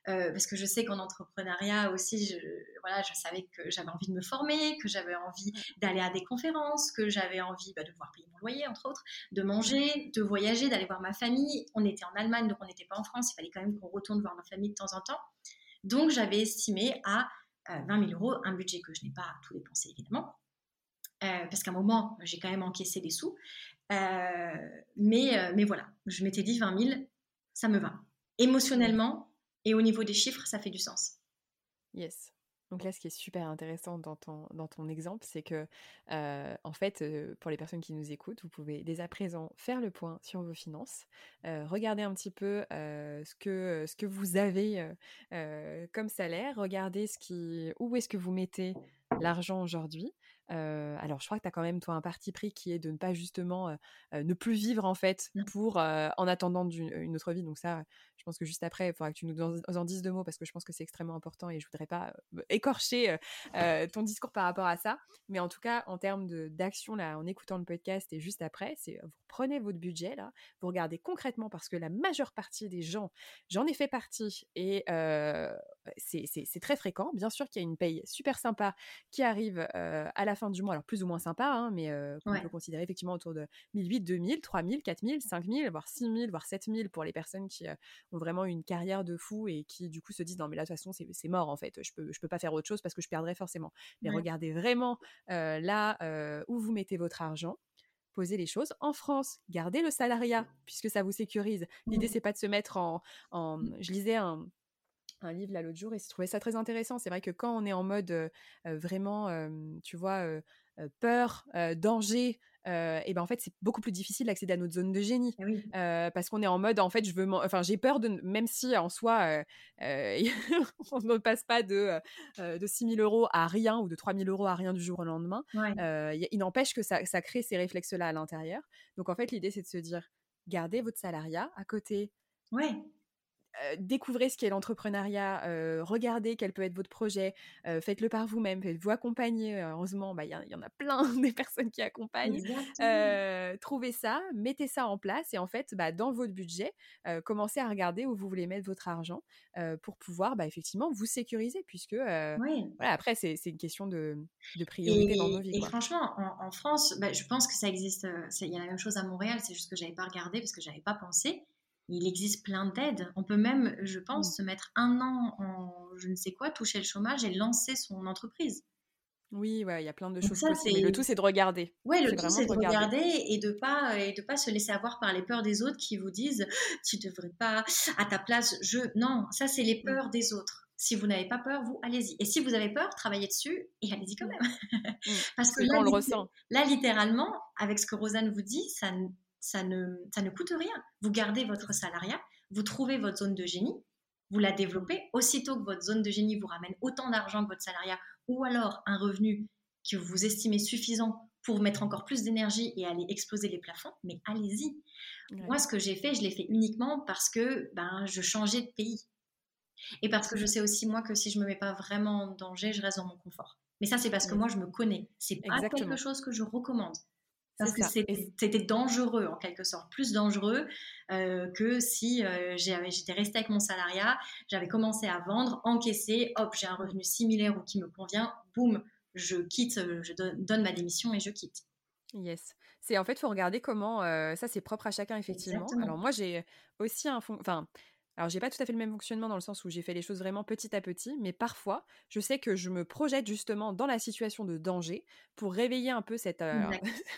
Euh, parce que je sais qu'en entrepreneuriat aussi, je, voilà, je savais que j'avais envie de me former, que j'avais envie d'aller à des conférences, que j'avais envie bah, de pouvoir payer mon loyer, entre autres, de manger, de voyager, d'aller voir ma famille. On était en Allemagne, donc on n'était pas en France. Il fallait quand même qu'on retourne voir ma famille de temps en temps. Donc j'avais estimé à 20 euh, 000 euros, un budget que je n'ai pas tout dépensé évidemment, euh, parce qu'à un moment, j'ai quand même encaissé des sous. Euh, mais, euh, mais voilà, je m'étais dit 20 000, ça me va. Émotionnellement et au niveau des chiffres, ça fait du sens. Yes. Donc là, ce qui est super intéressant dans ton, dans ton exemple, c'est que, en fait, pour les personnes qui nous écoutent, vous pouvez dès à présent faire le point sur vos finances, regarder un petit peu ce, que, ce que vous avez comme salaire, regarder ce qui, où est-ce que vous mettez l'argent aujourd'hui, alors, je crois que tu as quand même, toi, un parti pris qui est de ne pas justement ne plus vivre, en fait, mmh. pour en attendant une, autre vie. Donc, ça, je pense que juste après, il faudra que tu nous en, dises deux mots parce que je pense que c'est extrêmement important et je voudrais pas écorcher ton discours par rapport à ça. Mais en tout cas, en termes d'action, là, en écoutant le podcast et juste après, c'est vous prenez votre budget, là, vous regardez concrètement parce que la majeure partie des gens, j'en ai fait partie et c'est très fréquent. Bien sûr qu'il y a une paye super sympa qui arrive à la fin du mois, alors plus ou moins sympa, hein, mais on peut considérer effectivement autour de 1008, 2000, 3000, 4000, 5000, voire 6000, voire 7000 pour les personnes qui ont vraiment une carrière de fou et qui du coup se disent non mais là de toute façon c'est mort en fait, je peux, je peux pas faire autre chose parce que je perdrais forcément. Mais regardez vraiment là où vous mettez votre argent posez les choses. En France, gardez le salariat puisque ça vous sécurise. L'idée, c'est pas de se mettre en. en... Je lisais un, un livre là l'autre jour et je trouvais ça très intéressant. C'est vrai que quand on est en mode vraiment, tu vois, peur, danger, et ben en fait c'est beaucoup plus difficile d'accéder à notre zone de génie ah parce qu'on est en mode en fait je veux, enfin j'ai peur de même si en soi on ne passe pas de de 6 000 euros à rien ou de 3 000 euros à rien du jour au lendemain. il n'empêche que ça, ça crée ces réflexes là à l'intérieur. Donc en fait l'idée c'est de se dire gardez votre salariat à côté. Ouais découvrez ce qu'est l'entrepreneuriat, regardez quel peut être votre projet, faites-le par vous-même, faites-vous accompagner. Heureusement, bah, il y, en a plein des personnes qui accompagnent. trouvez ça, mettez ça en place et en fait, bah, dans votre budget, commencez à regarder où vous voulez mettre votre argent pour pouvoir bah, effectivement vous sécuriser, puisque voilà, après, c'est une question de, priorité dans nos vies. Et franchement, en, France, bah, je pense que ça existe, il y a la même chose à Montréal, c'est juste que j'avais pas regardé parce que j'avais pas pensé il existe plein d'aides. On peut même, je pense, se mettre un an en je ne sais quoi, toucher le chômage et lancer son entreprise. Oui, ouais, il y a plein de choses possibles. le tout, c'est de regarder. Oui, le tout, c'est de regarder. et de pas et de pas se laisser avoir par les peurs des autres qui vous disent tu devrais pas à ta place. Je non, ça c'est les peurs des autres. Si vous n'avez pas peur, vous allez-y. Et si vous avez peur, travaillez dessus et allez-y quand mmh. même. Parce que là, on le ressent. Là, littéralement, avec ce que Rosanne vous dit, ça, ça ne, ça ne coûte rien. Vous gardez votre salariat, vous trouvez votre zone de génie, vous la développez. Aussitôt que votre zone de génie vous ramène autant d'argent que votre salariat, ou alors un revenu que vous estimez suffisant pour mettre encore plus d'énergie et aller exploser les plafonds, mais allez-y. Moi, ce que j'ai fait, je l'ai fait uniquement parce que ben, je changeais de pays. Et parce que je sais aussi, moi, que si je ne me mets pas vraiment en danger, je reste dans mon confort. Mais ça, c'est parce que moi, je me connais. C'est pas quelque chose que je recommande. Parce que c'était dangereux en quelque sorte, plus dangereux euh, que si euh, j'étais restée avec mon salariat, j'avais commencé à vendre, encaisser, hop, j'ai un revenu similaire ou qui me convient, boum, je quitte, euh, je donne, ma démission et je quitte. Yes. C'est en fait, il faut regarder comment ça c'est propre à chacun effectivement. Alors moi j'ai aussi un fond, enfin alors, j'ai pas tout à fait le même fonctionnement dans le sens où j'ai fait les choses vraiment petit à petit, mais parfois, je sais que je me projette justement dans la situation de danger pour réveiller un peu cette. Euh,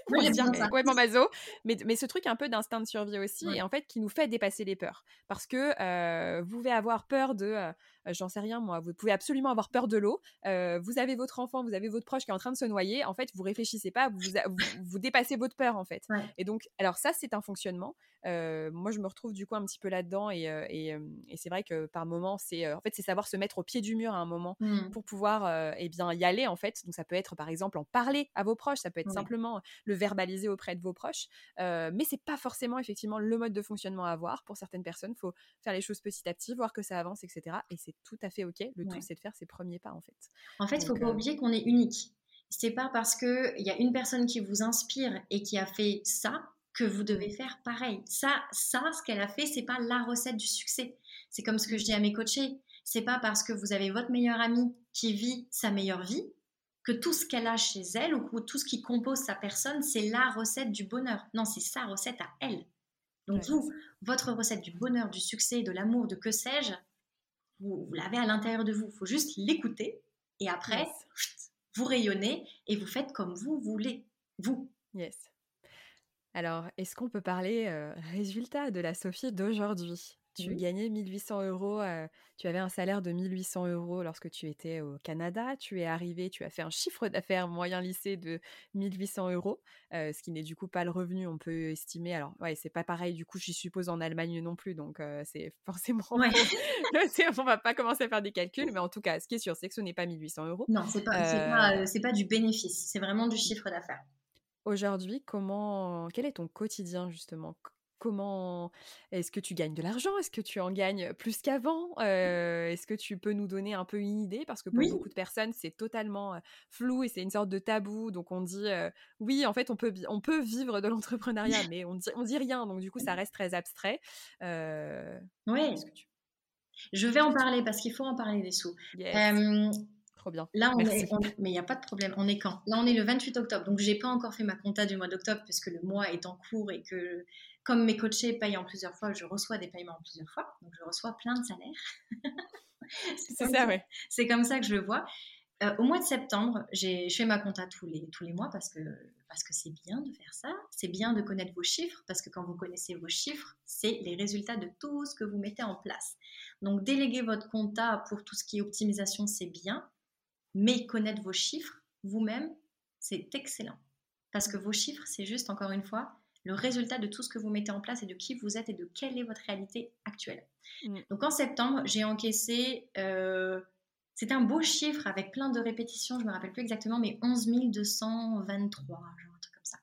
va dire complètement maso, mais, mais ce truc un peu d'instinct de survie aussi, et en fait, qui nous fait dépasser les peurs. Parce que euh, vous pouvez avoir peur de. Euh, j'en sais rien moi, vous pouvez absolument avoir peur de l'eau. vous avez votre enfant, vous avez votre proche qui est en train de se noyer. En fait, vous réfléchissez pas, vous, vous, dépassez votre peur en fait. Et donc, alors ça, c'est un fonctionnement. moi, je me retrouve du coup un petit peu là-dedans et, et, et c'est vrai que par moment, c'est en fait c'est savoir se mettre au pied du mur à un moment mmh. pour pouvoir eh bien y aller en fait. Donc ça peut être par exemple en parler à vos proches, ça peut être simplement le verbaliser auprès de vos proches, mais c'est pas forcément effectivement le mode de fonctionnement à avoir pour certaines personnes. Il faut faire les choses petit à petit, voir que ça avance, etc. Et c'est tout à fait ok. Le tout c'est de faire ses premiers pas en fait. En fait, il faut pas oublier qu'on est unique. C'est pas parce que il y a une personne qui vous inspire et qui a fait ça que vous devez faire pareil. Ça, ça, ce qu'elle a fait, c'est pas la recette du succès. C'est comme ce que je dis à mes coachés. C'est pas parce que vous avez votre meilleure amie qui vit sa meilleure vie que tout ce qu'elle a chez elle ou tout ce qui compose sa personne, c'est la recette du bonheur. Non, c'est sa recette à elle. Donc vous, votre recette du bonheur, du succès, de l'amour, de que sais-je, vous, l'avez à l'intérieur de vous. Il faut juste l'écouter et après, vous rayonnez et vous faites comme vous voulez. Vous. Yes. Alors, est-ce qu'on peut parler résultat de la Sophie d'aujourd'hui? Tu gagnais 1800 euros, tu avais un salaire de 1800 euros lorsque tu étais au Canada. Tu es arrivé, tu as fait un chiffre d'affaires moyen lycée de 1800 euros, ce qui n'est du coup pas le revenu, on peut estimer. Alors, ouais, c'est pas pareil du coup, j'y suppose en Allemagne non plus, donc c'est forcément. Ouais. on va pas commencer à faire des calculs, mais en tout cas, ce qui est sûr, c'est que ce n'est pas 1800 euros. Non, c'est pas, pas, pas du bénéfice, c'est vraiment du chiffre d'affaires. Aujourd'hui, comment, quel est ton quotidien justement? Comment est-ce que tu gagnes de l'argent? Est-ce que tu en gagnes plus qu'avant? Mmh. Est-ce que tu peux nous donner un peu une idée? Parce que pour beaucoup de personnes, c'est totalement flou et c'est une sorte de tabou. Donc on dit oui, en fait, on peut, on peut vivre de l'entrepreneuriat, mais on dit, on dit rien. Donc du coup, ça reste très abstrait. oui. Je vais en parler parce qu'il faut en parler des sous bien. Là, on est, mais il n'y a pas de problème. On est quand? Là, on est le 28 octobre. Donc, j'ai pas encore fait ma compta du mois d'octobre puisque le mois est en cours et que, comme mes coachés payent en plusieurs fois, je reçois des paiements en plusieurs fois. Donc, je reçois plein de salaires. c'est ça, oui. C'est comme ça que je le vois. Euh, au mois de septembre, j'ai fait ma compta tous les, tous les mois parce que parce que c'est bien de faire ça. C'est bien de connaître vos chiffres parce que quand vous connaissez vos chiffres, c'est les résultats de tout ce que vous mettez en place. Donc, déléguer votre compta pour tout ce qui est optimisation, c'est bien mais connaître vos chiffres vous-même, c'est excellent. Parce que vos chiffres, c'est juste, encore une fois, le résultat de tout ce que vous mettez en place et de qui vous êtes et de quelle est votre réalité actuelle. Mm. Donc en septembre, j'ai encaissé, euh, c'était un beau chiffre avec plein de répétitions, je me rappelle plus exactement, mais 11 223, genre un truc comme ça.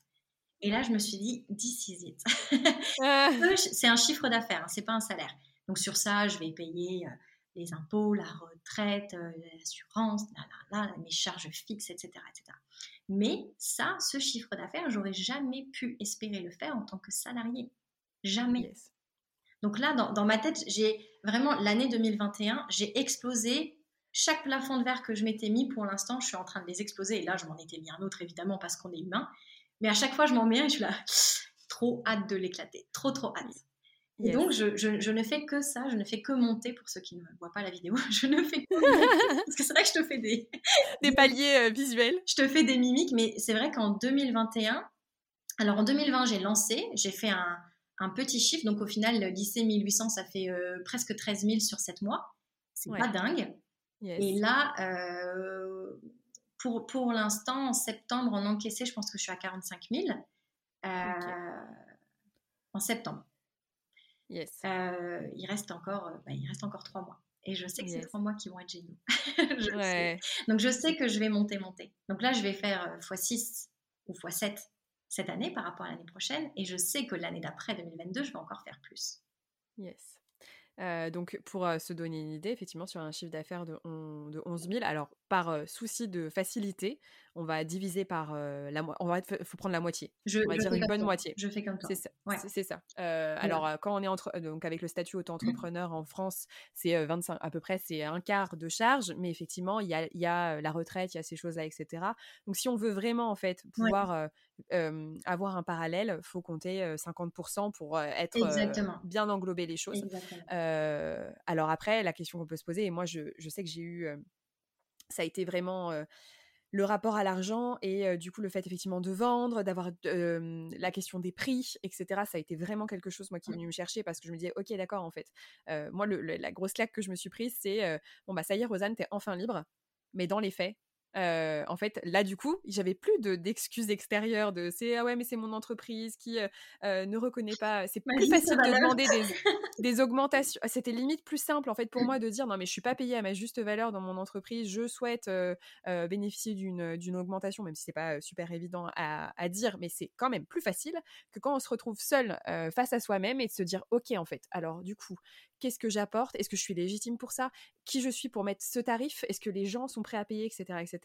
Et là, je me suis dit, this is it. c'est un chiffre d'affaires, hein, c'est pas un salaire. Donc sur ça, je vais payer les impôts, la retraite, l'assurance, mes charges fixes, etc., etc. Mais ça, ce chiffre d'affaires, j'aurais jamais pu espérer le faire en tant que salarié. Jamais. Donc là, dans, ma tête, j'ai vraiment l'année 2021, j'ai explosé chaque plafond de verre que je m'étais mis pour l'instant, je suis en train de les exploser. Et là, je m'en étais mis un autre, évidemment, parce qu'on est humain. Mais à chaque fois, je m'en mets un et je suis là, trop hâte de l'éclater. Trop, trop hâte. Et donc, je, je, ne fais que ça, je ne fais que monter, pour ceux qui ne voient pas la vidéo, je ne fais que monter, parce que c'est vrai que je te fais des... Des paliers euh, visuels. Je te fais des mimiques, mais c'est vrai qu'en 2021, alors en 2020, j'ai lancé, j'ai fait un, un, petit chiffre, donc au final, le lycée 1800, ça fait euh, presque 13 000 sur 7 mois. C'est pas dingue. Et là, euh, pour, pour l'instant, en septembre, en encaissé, je pense que je suis à 45 000. En septembre. Euh, il reste encore, euh, bah, il reste encore trois mois. Et je sais que c'est trois mois qui vont être géniaux. Donc je sais que je vais monter, monter. Donc là, je vais faire x6 euh, ou x7 cette année par rapport à l'année prochaine. Et je sais que l'année d'après, 2022, je vais encore faire plus. Yes. Donc, pour se donner une idée, effectivement, sur un chiffre d'affaires de, de 11 000, alors par souci de facilité, on va diviser par la moitié. On va faut prendre la moitié. Je, on va dire une bonne moitié. Je fais comme toi. C'est ça. C'est ça. alors quand on est entre donc avec le statut auto-entrepreneur en France, c'est 25 à peu près c'est un quart de charge, mais effectivement il y a, y a la retraite, il y a ces choses-là, etc. Donc si on veut vraiment en fait pouvoir avoir un parallèle, faut compter 50% pour être bien englober les choses. alors après la question qu'on peut se poser et moi je, je sais que j'ai eu ça a été vraiment le rapport à l'argent et du coup le fait effectivement de vendre, d'avoir la question des prix, etc. Ça a été vraiment quelque chose moi qui est venu me chercher parce que je me disais ok d'accord en fait. moi la grosse claque que je me suis prise c'est bon bah ça y est Rosanne t'es enfin libre, mais dans les faits en fait, là, du coup, j'avais plus d'excuses extérieures de c'est ah ouais, mais c'est mon entreprise qui ne reconnaît pas. C'est plus facile de demander des, augmentations. Ah, c'était limite plus simple en fait pour moi de dire non, mais je suis pas payée à ma juste valeur dans mon entreprise. Je souhaite bénéficier d'une augmentation, même si c'est pas super évident à, à dire, mais c'est quand même plus facile que quand on se retrouve seul face à soi-même et de se dire ok, en fait, alors du coup, qu'est-ce que j'apporte? Est-ce que je suis légitime pour ça? Qui je suis pour mettre ce tarif? Est-ce que les gens sont prêts à payer, etc., etc.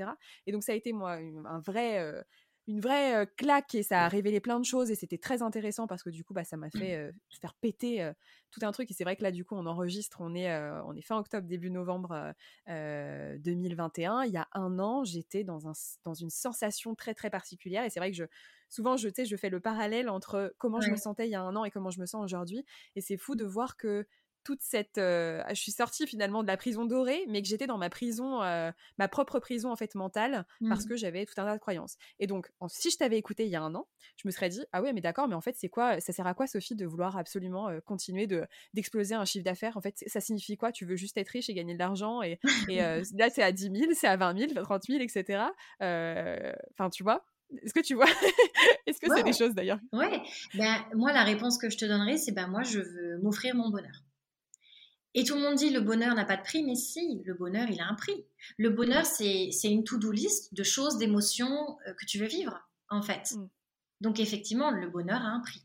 Et donc ça a été moi un vrai, euh, une vraie euh, claque et ça a révélé plein de choses et c'était très intéressant parce que du coup bah ça m'a mmh. fait euh, faire péter tout un truc et c'est vrai que là du coup on enregistre, on est on est fin octobre début novembre 2021. Il y a un an j'étais dans un dans une sensation très très particulière et c'est vrai que je souvent je je fais le parallèle entre comment je me sentais il y a un an et comment je me sens aujourd'hui et c'est fou de voir que toute cette. Euh, je suis sortie finalement de la prison dorée, mais que j'étais dans ma prison, euh, ma propre prison en fait mentale, parce mmh. que j'avais tout un tas de croyances. Et donc, si je t'avais écouté il y a un an, je me serais dit ah ouais, mais d'accord, mais en fait, c'est quoi Ça sert à quoi, Sophie, de vouloir absolument euh, continuer de d'exploser un chiffre d'affaires? En fait, ça signifie quoi? Tu veux juste être riche et gagner de l'argent et, et là, c'est à 10 000, c'est à 20 000, 30 000, etc. Enfin, tu vois? Est-ce que tu vois? Est-ce que c'est des choses d'ailleurs? Ouais. Ben, moi, la réponse que je te donnerai, c'est ben moi, je veux m'offrir mon bonheur. Et tout le monde dit le bonheur n'a pas de prix, mais si, le bonheur, il a un prix. Le bonheur, c'est une to-do list de choses, d'émotions euh, que tu veux vivre, en fait. Mm. Donc effectivement, le bonheur a un prix.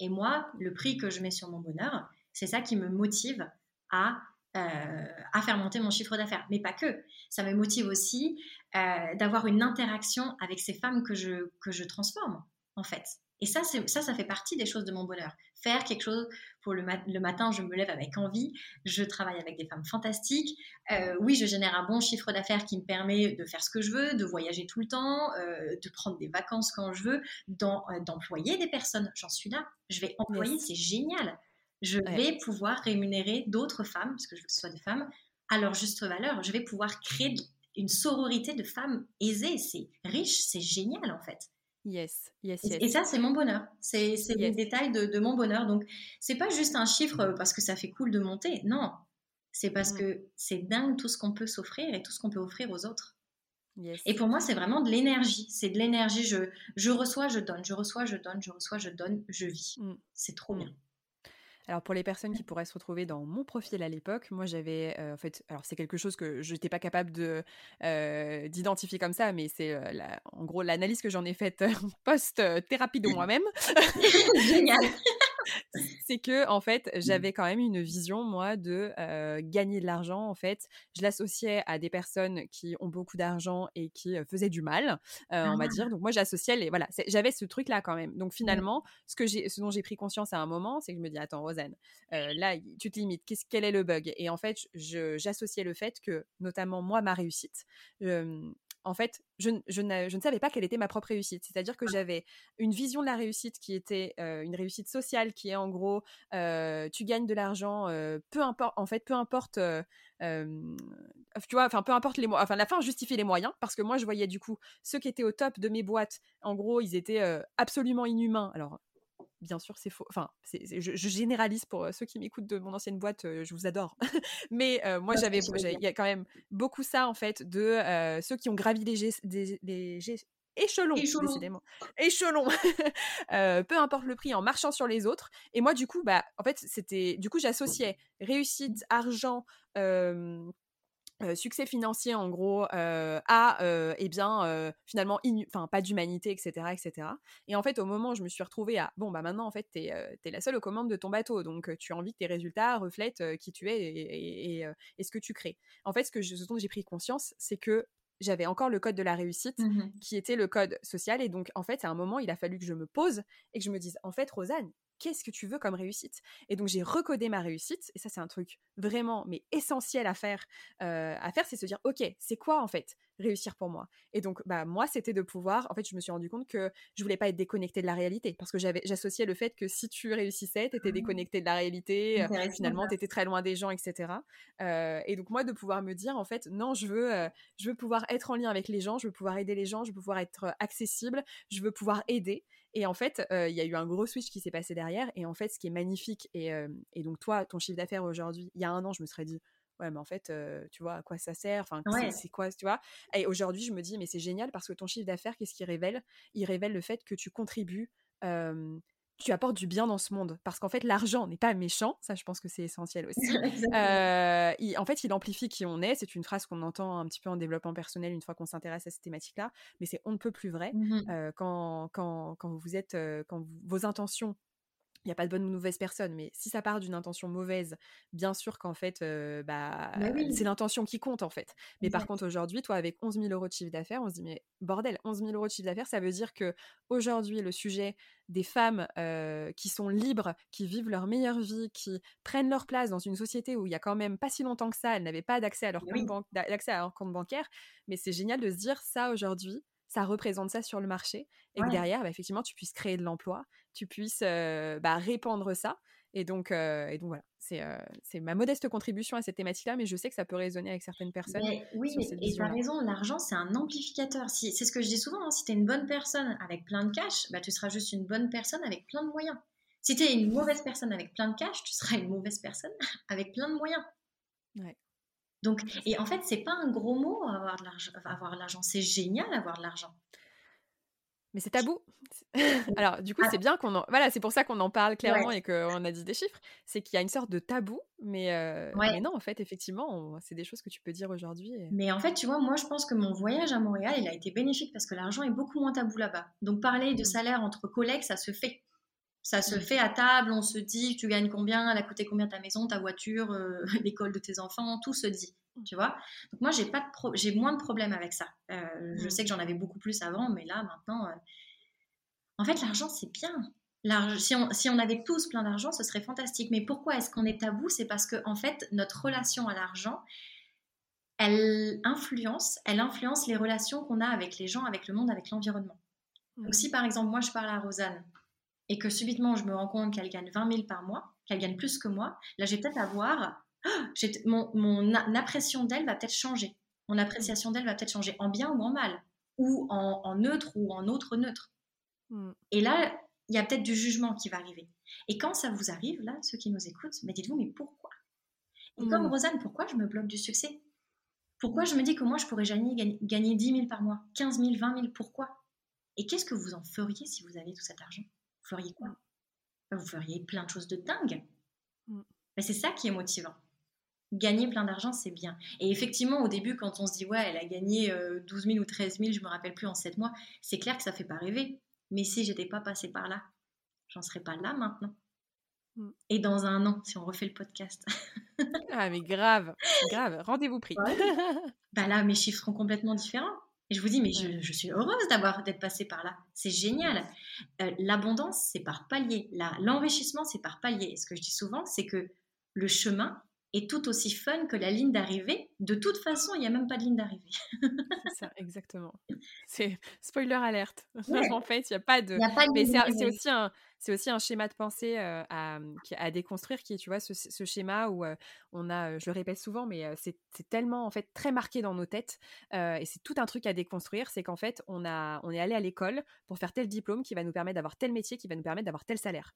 Et moi, le prix que je mets sur mon bonheur, c'est ça qui me motive à, euh, à faire monter mon chiffre d'affaires. Mais pas que. Ça me motive aussi euh, d'avoir une interaction avec ces femmes que je, que je transforme, en fait. Et ça, ça, ça fait partie des choses de mon bonheur. Faire quelque chose pour le, le matin, je me lève avec envie. Je travaille avec des femmes fantastiques. Euh, oui, je génère un bon chiffre d'affaires qui me permet de faire ce que je veux, de voyager tout le temps, euh, de prendre des vacances quand je veux, euh, d'employer des personnes. J'en suis là. Je vais employer, c'est génial. Je vais pouvoir rémunérer d'autres femmes, parce que je veux que ce soit des femmes, à leur juste valeur. Je vais pouvoir créer une sororité de femmes aisées. C'est riche, c'est génial en fait. Yes, yes, yes. Et ça, c'est mon bonheur. C'est yes. les détails de, mon bonheur. Donc, c'est pas juste un chiffre euh, parce que ça fait cool de monter. Non, c'est parce mm. que c'est dingue tout ce qu'on peut s'offrir et tout ce qu'on peut offrir aux autres. Yes. Et pour moi, c'est vraiment de l'énergie. C'est de l'énergie. Je, je reçois, je donne. Je reçois, je donne. Je reçois, je donne. Je vis. Mm. C'est trop bien. Alors pour les personnes qui pourraient se retrouver dans mon profil à l'époque, moi j'avais euh, en fait, alors c'est quelque chose que je n'étais pas capable de euh, d'identifier comme ça, mais c'est euh, en gros l'analyse que j'en ai faite post thérapie de moi-même. Génial. c'est que en fait, mmh. j'avais quand même une vision moi de gagner de l'argent. En fait, je l'associais à des personnes qui ont beaucoup d'argent et qui faisaient du mal, on va ah. dire. Donc moi, j'associais les voilà, j'avais ce truc là quand même. Donc finalement, ce que j'ai, ce dont j'ai pris conscience à un moment, c'est que je me dis attends, Rosanne, là, tu te limites. Qu'est-ce, quel est le bug? Et en fait, j'associais le fait que, notamment moi, ma réussite en fait, je, ne savais pas quelle était ma propre réussite. C'est-à-dire que j'avais une vision de la réussite qui était une réussite sociale, qui est en gros, tu gagnes de l'argent, peu importe, en fait, peu importe, tu vois, enfin, peu importe les moyens, enfin, la fin justifie les moyens, parce que moi, je voyais du coup ceux qui étaient au top de mes boîtes, en gros, ils étaient absolument inhumains. Alors, bien sûr, c'est faux. Enfin, je, généralise pour ceux qui m'écoutent de mon ancienne boîte, je vous adore. Mais moi, j'avais, il y a quand même beaucoup ça, en fait, de ceux qui ont gravi les, échelons, décidément. Échelons. peu importe le prix, en marchant sur les autres. Et moi, du coup, bah, en fait, c'était, du coup, j'associais réussite, argent, succès financier en gros à eh bien finalement enfin pas d'humanité etc etc et en fait au moment où je me suis retrouvée à bon bah maintenant en fait t'es es la seule aux commandes de ton bateau donc tu as envie que tes résultats reflètent qui tu es et, et, ce que tu crées en fait ce que ce dont j'ai pris conscience c'est que j'avais encore le code de la réussite mmh qui était le code social et donc en fait à un moment il a fallu que je me pose et que je me dise en fait Rosanne qu'est-ce que tu veux comme réussite? Et donc j'ai recodé ma réussite, et ça c'est un truc vraiment mais essentiel à faire, euh, à faire, c'est se dire ok, c'est quoi en fait réussir pour moi? Et donc bah moi c'était de pouvoir, en fait je me suis rendu compte que je voulais pas être déconnectée de la réalité, parce que j'avais j'associais le fait que si tu réussissais, tu étais mmh. déconnectée de la réalité, euh, finalement tu étais très loin des gens, etc. Euh, et donc moi de pouvoir me dire en fait non je veux je veux pouvoir être en lien avec les gens, je veux pouvoir aider les gens, je veux pouvoir être accessible, je veux pouvoir aider. Et en fait, il y a eu un gros switch qui s'est passé derrière. Et en fait, ce qui est magnifique, et, donc toi, ton chiffre d'affaires aujourd'hui, il y a un an, je me serais dit, ouais, mais en fait, tu vois, à quoi ça sert? Enfin, c'est quoi, tu vois? Et aujourd'hui, je me dis, mais c'est génial parce que ton chiffre d'affaires, qu'est-ce qu'il révèle? Il révèle le fait que tu contribues tu apportes du bien dans ce monde. Parce qu'en fait, l'argent n'est pas méchant, ça je pense que c'est essentiel aussi. euh, en fait, il amplifie qui on est. C'est une phrase qu'on entend un petit peu en développement personnel une fois qu'on s'intéresse à cette thématique-là, mais c'est on ne peut plus vrai. Mmh euh, quand, quand, quand, vous êtes, quand vos intentions il n'y a pas de bonne ou mauvaise personne, mais si ça part d'une intention mauvaise, bien sûr qu'en fait, bah, bah c'est l'intention qui compte en fait. Mais par contre, aujourd'hui, toi, avec 11 000 euros de chiffre d'affaires, on se dit, mais bordel, 11 000 euros de chiffre d'affaires, ça veut dire que aujourd'hui, le sujet des femmes qui sont libres, qui vivent leur meilleure vie, qui prennent leur place dans une société où il y a quand même pas si longtemps que ça, elles n'avaient pas d'accès à, leur compte à leur compte bancaire, mais c'est génial de se dire ça aujourd'hui, ça représente ça sur le marché et que derrière, bah, effectivement, tu puisses créer de l'emploi, tu puisses bah, répandre ça. Et donc, et donc voilà, c'est ma modeste contribution à cette thématique-là, mais je sais que ça peut résonner avec certaines personnes. oui, et tu as raison, l'argent, c'est un amplificateur. Si, c'est ce que je dis souvent, hein, si tu es une bonne personne avec plein de cash, bah, tu seras juste une bonne personne avec plein de moyens. Si tu es une mauvaise personne avec plein de cash, tu seras une mauvaise personne avec plein de moyens. Ouais. Donc, et en fait, c'est pas un gros mot avoir de l'argent. Avoir l'argent, c'est génial avoir de l'argent. Mais c'est tabou. Alors, du coup, ah. c'est bien qu'on en... Voilà, c'est pour ça qu'on en parle clairement et qu'on a dit des chiffres. C'est qu'il y a une sorte de tabou, mais, euh, non, en fait, effectivement, c'est des choses que tu peux dire aujourd'hui. Mais en fait, tu vois, moi, je pense que mon voyage à Montréal, il a été bénéfique parce que l'argent est beaucoup moins tabou là-bas. Donc, parler de mmh. salaire entre collègues, ça se fait. Ça se mmh. fait à table, on se dit, tu gagnes combien, elle a coûté combien ta maison, ta voiture, euh, l'école de tes enfants, tout se dit, tu vois. Donc moi, j'ai pas de j'ai moins de problèmes avec ça. Euh, je mmh. sais que j'en avais beaucoup plus avant, mais là, maintenant, euh, en fait, l'argent, c'est bien. Si on, si on avait tous plein d'argent, ce serait fantastique. Mais pourquoi est-ce qu'on est tabou C'est parce que, en fait, notre relation à l'argent, elle influence, elle influence les relations qu'on a avec les gens, avec le monde, avec l'environnement. Donc, si par exemple, moi, je parle à Rosanne et que subitement je me rends compte qu'elle gagne 20 000 par mois, qu'elle gagne plus que moi, là j'ai peut-être à voir, mon, mon appréciation d'elle va peut-être changer. Mon appréciation d'elle va peut-être changer en bien ou en mal, ou en, neutre ou en autre neutre. Mm. Et là, il y a peut-être du jugement qui va arriver. Et quand ça vous arrive, là, ceux qui nous écoutent, mais dites-vous, mais pourquoi? Et comme mm. Rosanne, pourquoi je me bloque du succès? Pourquoi je me dis que moi, je pourrais gagner, gagner 10 000 par mois, 15 000, 20 000 Pourquoi? Et qu'est-ce que vous en feriez si vous aviez tout cet argent? Feriez quoi? Vous feriez plein de choses de dingue. Mm. Mais c'est ça qui est motivant. Gagner plein d'argent, c'est bien. Et effectivement, au début, quand on se dit, ouais, elle a gagné 12 euh, 000 ou 13 000, je me rappelle plus en 7 mois, c'est clair que ça fait pas rêver. Mais si j'étais pas passée par là, j'en serais pas là maintenant. Mm. Et dans un an, si on refait le podcast. ah, mais grave, grave, rendez-vous pris. bah là, mes chiffres seront complètement différents. Et je vous dis, mais je, suis heureuse d'avoir d'être passée par là. C'est génial. Euh, l'abondance, c'est par palier. L'enrichissement, c'est par palier. Et ce que je dis souvent, c'est que le chemin, est tout aussi fun que la ligne d'arrivée. De toute façon, il n'y a même pas de ligne d'arrivée. c'est ça, exactement. C'est spoiler alerte. en fait, il n'y a pas de. Y a pas de Mais c'est aussi un. C'est aussi un schéma de pensée euh, à, à, déconstruire qui est, tu vois, ce, ce schéma où euh, on a, je le répète souvent, mais c'est tellement en fait très marqué dans nos têtes et c'est tout un truc à déconstruire, c'est qu'en fait on a, on est allé à l'école pour faire tel diplôme qui va nous permettre d'avoir tel métier, qui va nous permettre d'avoir tel salaire.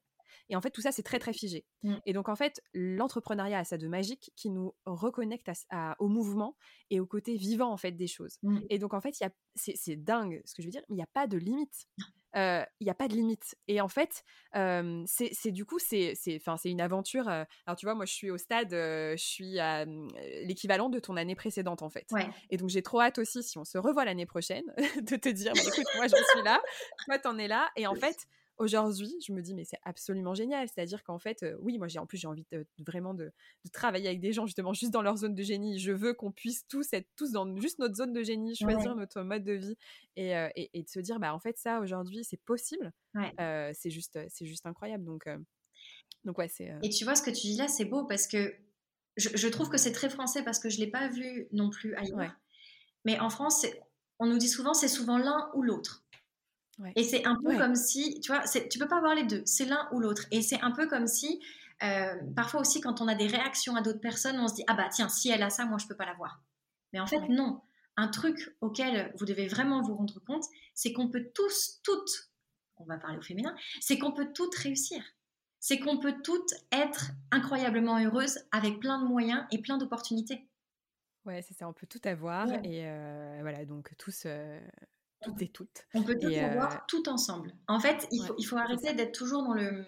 Et en fait, tout ça, c'est très, très figé. Mmh. Et donc, en fait, l'entrepreneuriat a ça de magique qui nous reconnecte au mouvement et au côté vivant, en fait, des choses. Mmh. Et donc, en fait, c'est dingue ce que je veux dire, mais il n'y a pas de limite. Il n'y a pas de limite. Et en fait, c'est du coup, c'est une aventure. alors, tu vois, moi, je suis au stade, je suis à l'équivalent de ton année précédente, en fait. Et donc, j'ai trop hâte aussi, si on se revoit l'année prochaine, de te dire, bah, écoute, moi, j'en suis là, toi, t'en es là. Et en fait, Aujourd'hui, je me dis, mais c'est absolument génial. C'est-à-dire qu'en fait, oui, moi, j'ai en plus, j'ai envie de, vraiment de, travailler avec des gens, justement, juste dans leur zone de génie. Je veux qu'on puisse tous être tous dans juste notre zone de génie, choisir notre mode de vie et, et, de se dire, bah, en fait, ça, aujourd'hui, c'est possible. c'est juste, c'est juste incroyable. Donc, donc ouais, c'est. Et tu vois, ce que tu dis là, c'est beau parce que je, trouve que c'est très français parce que je ne l'ai pas vu non plus ailleurs. Mais en France, on nous dit souvent, c'est souvent l'un ou l'autre. Et c'est un peu comme si, tu vois, tu peux pas avoir les deux, c'est l'un ou l'autre. Et c'est un peu comme si, euh, parfois aussi, quand on a des réactions à d'autres personnes, on se dit, ah bah tiens, si elle a ça, moi je peux pas l'avoir. Mais en fait, non. Un truc auquel vous devez vraiment vous rendre compte, c'est qu'on peut tous, toutes, on va parler au féminin, c'est qu'on peut toutes réussir. C'est qu'on peut toutes être incroyablement heureuses avec plein de moyens et plein d'opportunités. Ouais, c'est ça, on peut tout avoir. Et euh, voilà, donc tous, euh, toutes et toutes. On peut tout avoir euh, tout ensemble. En fait, il, faut, il faut arrêter d'être toujours dans le,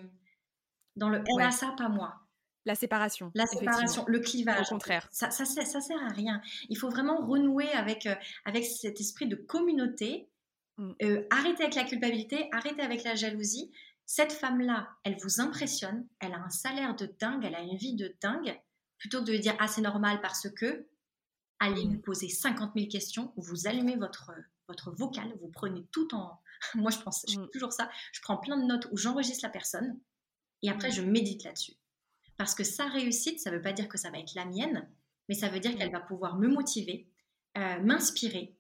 dans le elle a ça, pas moi. La séparation. La séparation, le clivage. Au contraire. Ça, ça, ça, sert à rien. Il faut vraiment renouer avec, euh, avec cet esprit de communauté. Mm. Euh, arrêter avec la culpabilité, arrêter avec la jalousie. Cette femme-là, elle vous impressionne, elle a un salaire de dingue, elle a une vie de dingue. Plutôt que de dire ah c'est normal parce que, allez mm. vous poser 50 000 questions, vous allumez votre, votre vocal, vous prenez tout en... Moi, je pense je mm. toujours ça. Je prends plein de notes où j'enregistre la personne et après, mm. je médite là-dessus. Parce que sa réussite, ça ne veut pas dire que ça va être la mienne, mais ça veut dire mm. qu'elle va pouvoir me motiver, euh, m'inspirer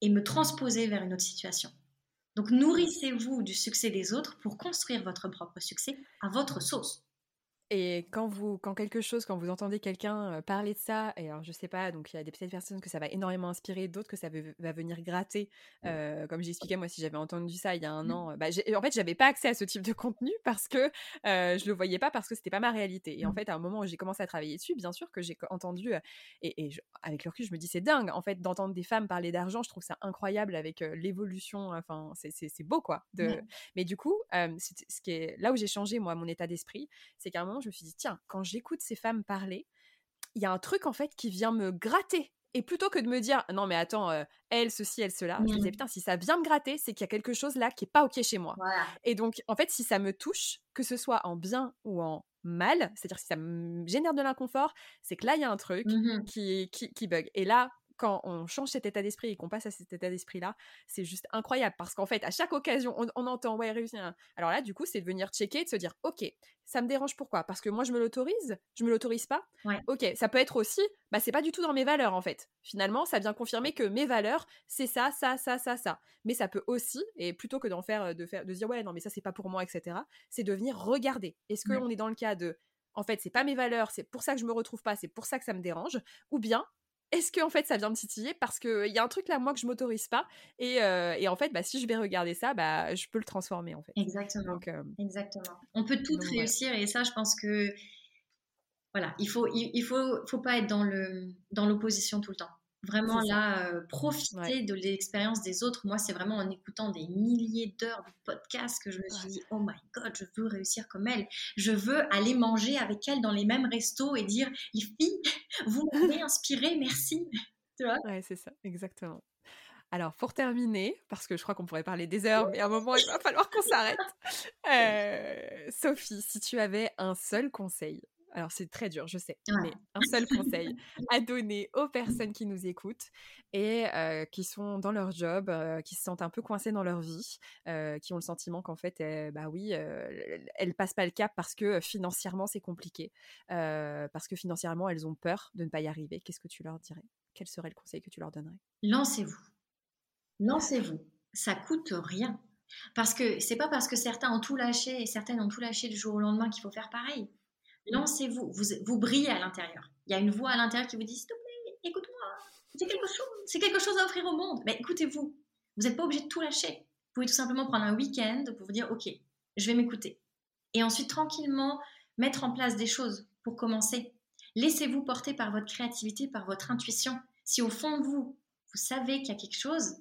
et me transposer vers une autre situation. Donc, nourrissez-vous du succès des autres pour construire votre propre succès à votre sauce. Et quand vous, quand quelque chose, quand vous entendez quelqu'un parler de ça, et alors je sais pas, donc il y a des petites personnes que ça va énormément inspirer, d'autres que ça va venir gratter. Euh, comme j'expliquais moi, si j'avais entendu ça il y a un mmh. an, bah, en fait j'avais pas accès à ce type de contenu parce que euh, je le voyais pas parce que c'était pas ma réalité. Et en mmh. fait à un moment où j'ai commencé à travailler dessus, bien sûr que j'ai entendu et, avec le recul je me dis c'est dingue en fait d'entendre des femmes parler d'argent, je trouve ça incroyable avec l'évolution. Enfin c'est beau quoi. De... Mais du coup, ce qui est là où j'ai changé moi mon état d'esprit, c'est qu'à un moment je me suis dit, tiens, quand j'écoute ces femmes parler, il y a un truc en fait qui vient me gratter. Et plutôt que de me dire, non mais attends, euh, elle, ceci, elle, cela, je me disais, mmh. putain, si ça vient me gratter, c'est qu'il y a quelque chose là qui est pas OK chez moi. Et donc, en fait, si ça me touche, que ce soit en bien ou en mal, c'est-à-dire si ça me génère de l'inconfort, c'est que là, il y a un truc mmh qui, qui, qui bug. Et là, quand on change cet état d'esprit et qu'on passe à cet état d'esprit-là, c'est juste incroyable parce qu'en fait, à chaque occasion, on, entend ouais réussir. Alors là, du coup, c'est de venir checker, de se dire ok, ça me dérange pourquoi? Parce que moi, je me l'autorise, je me l'autorise pas? Ok, ça peut être aussi, bah c'est pas du tout dans mes valeurs en fait. Finalement, ça vient confirmer que mes valeurs, c'est ça, ça, ça, ça, ça. Mais ça peut aussi, et plutôt que d'en faire, de faire, de dire ouais non mais ça c'est pas pour moi, etc. C'est de venir regarder. Est-ce qu'on est dans le cas de en fait, c'est pas mes valeurs, c'est pour ça que je me retrouve pas, c'est pour ça que ça me dérange, ou bien est-ce que en fait ça vient me titiller? Parce qu'il y a un truc là moi que je m'autorise pas et, et, en fait bah, si je vais regarder ça bah je peux le transformer en fait. Exactement. Exactement. On peut tout réussir et ça je pense que voilà il faut il, faut faut pas être dans le dans l'opposition tout le temps Vraiment là, euh, profiter de l'expérience des autres. Moi, c'est vraiment en écoutant des milliers d'heures de podcasts que je me suis dit, oh my god, je veux réussir comme elle. Je veux aller manger avec elle dans les mêmes restos et dire, les filles, vous m'avez inspiré, merci. Tu vois? Ouais, c'est ça, exactement. Alors, pour terminer, parce que je crois qu'on pourrait parler des heures, mais à un moment, il va falloir qu'on s'arrête. Euh, Sophie, si tu avais un seul conseil alors c'est très dur, je sais, mais un seul conseil à donner aux personnes qui nous écoutent et qui sont dans leur job, qui se sentent un peu coincées dans leur vie, qui ont le sentiment qu'en fait, bah oui, elles passent pas le cap parce que financièrement c'est compliqué, parce que financièrement elles ont peur de ne pas y arriver. Qu'est-ce que tu leur dirais? Quel serait le conseil que tu leur donnerais? Lancez-vous, lancez-vous. Ça coûte rien. Parce que c'est pas parce que certains ont tout lâché et certaines ont tout lâché du jour au lendemain qu'il faut faire pareil. Lancez-vous, vous, vous brillez à l'intérieur. Il y a une voix à l'intérieur qui vous dit S'il te plaît, écoute-moi, c'est quelque chose, c'est quelque chose à offrir au monde. Mais écoutez-vous, vous n'êtes pas obligé de tout lâcher. Vous pouvez tout simplement prendre un week-end pour vous dire Ok, je vais m'écouter. Et ensuite, tranquillement, mettre en place des choses pour commencer. Laissez-vous porter par votre créativité, par votre intuition. Si au fond de vous, vous savez qu'il y a quelque chose,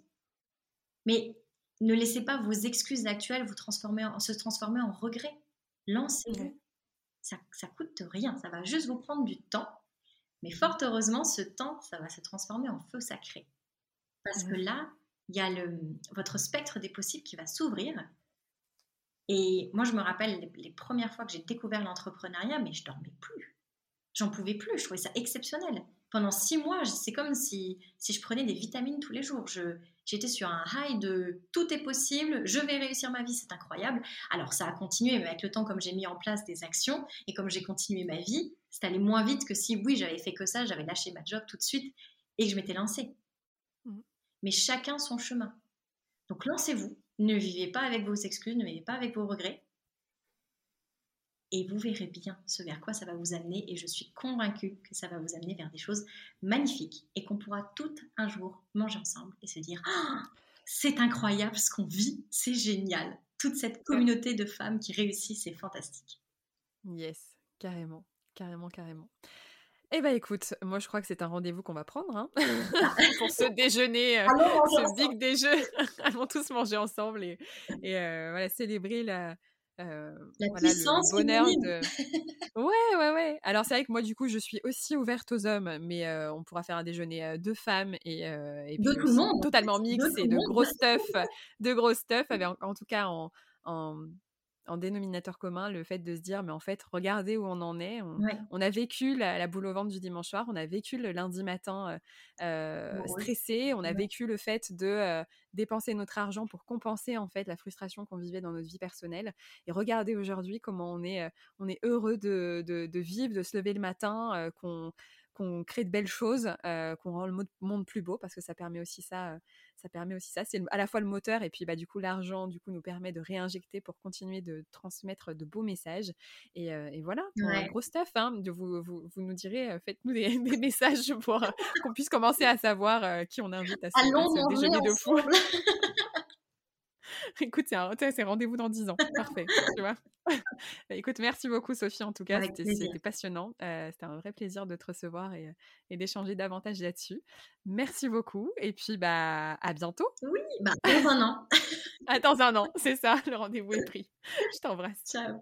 mais ne laissez pas vos excuses actuelles vous transformer se transformer en regrets. Lancez-vous ça, ça coûte rien, ça va juste vous prendre du temps. Mais fort heureusement, ce temps, ça va se transformer en feu sacré. Parce que là, il y a le, votre spectre des possibles qui va s'ouvrir. Et moi, je me rappelle les, les premières fois que j'ai découvert l'entrepreneuriat, mais je dormais plus. J'en pouvais plus, je trouvais ça exceptionnel pendant six mois, c'est comme si, si je prenais des vitamines tous les jours. J'étais sur un high de tout est possible, je vais réussir ma vie, c'est incroyable. Alors ça a continué, mais avec le temps, comme j'ai mis en place des actions et comme j'ai continué ma vie, c'est allé moins vite que si, oui, j'avais fait que ça, j'avais lâché ma job tout de suite et que je m'étais lancée. Mmh. Mais chacun son chemin. Donc lancez-vous, ne vivez pas avec vos excuses, ne vivez pas avec vos regrets et vous verrez bien ce vers quoi ça va vous amener et je suis convaincue que ça va vous amener vers des choses magnifiques et qu'on pourra tout un jour manger ensemble et se dire ah, c'est incroyable ce qu'on vit, c'est génial. Toute cette communauté de femmes qui réussissent, c'est fantastique. Yes, carrément, carrément, carrément. Eh bien écoute, moi je crois que c'est un rendez-vous qu'on va prendre hein, pour ce déjeuner, euh, ce big déjeuner. Allons tous manger ensemble et, et euh, voilà, célébrer la, euh, la puissance le bonheur de. Ouais, ouais, ouais. Alors c'est vrai que moi du coup je suis aussi ouverte aux hommes, mais euh, on pourra faire un déjeuner de femmes et, et de tout le monde, totalement mix et de gros stuff, de gros stuff, en, en tout cas en, en en dénominateur commun le fait de se dire mais en fait regardez où on en est. On, a vécu la, boule au ventre du dimanche soir on a vécu le lundi matin euh, stressé on a vécu le fait de dépenser notre argent pour compenser en fait la frustration qu'on vivait dans notre vie personnelle. Et regardez aujourd'hui comment on est on est heureux de, de, vivre de se lever le matin qu'on qu'on crée de belles choses, qu'on rend le monde plus beau parce que ça permet aussi ça. ça permet aussi ça. C'est à la fois le moteur et puis bah du coup l'argent du coup nous permet de réinjecter pour continuer de transmettre de beaux messages. Et, voilà, un gros stuff. Hein, vous, vous, vous, nous direz, faites-nous des, messages pour qu'on puisse commencer à savoir qui on invite à ce, déjeuner de fou. Écoute, c'est rendez-vous dans 10 ans. Parfait. tu vois bah, Écoute, merci beaucoup, Sophie. En tout cas, c'était passionnant. Euh, c'était un vrai plaisir de te recevoir et, et d'échanger davantage là-dessus. Merci beaucoup. Et puis, bah, à bientôt. Oui, bah, dans un an. ah, dans un an, c'est ça. Le rendez-vous est pris. Je t'embrasse. Ciao.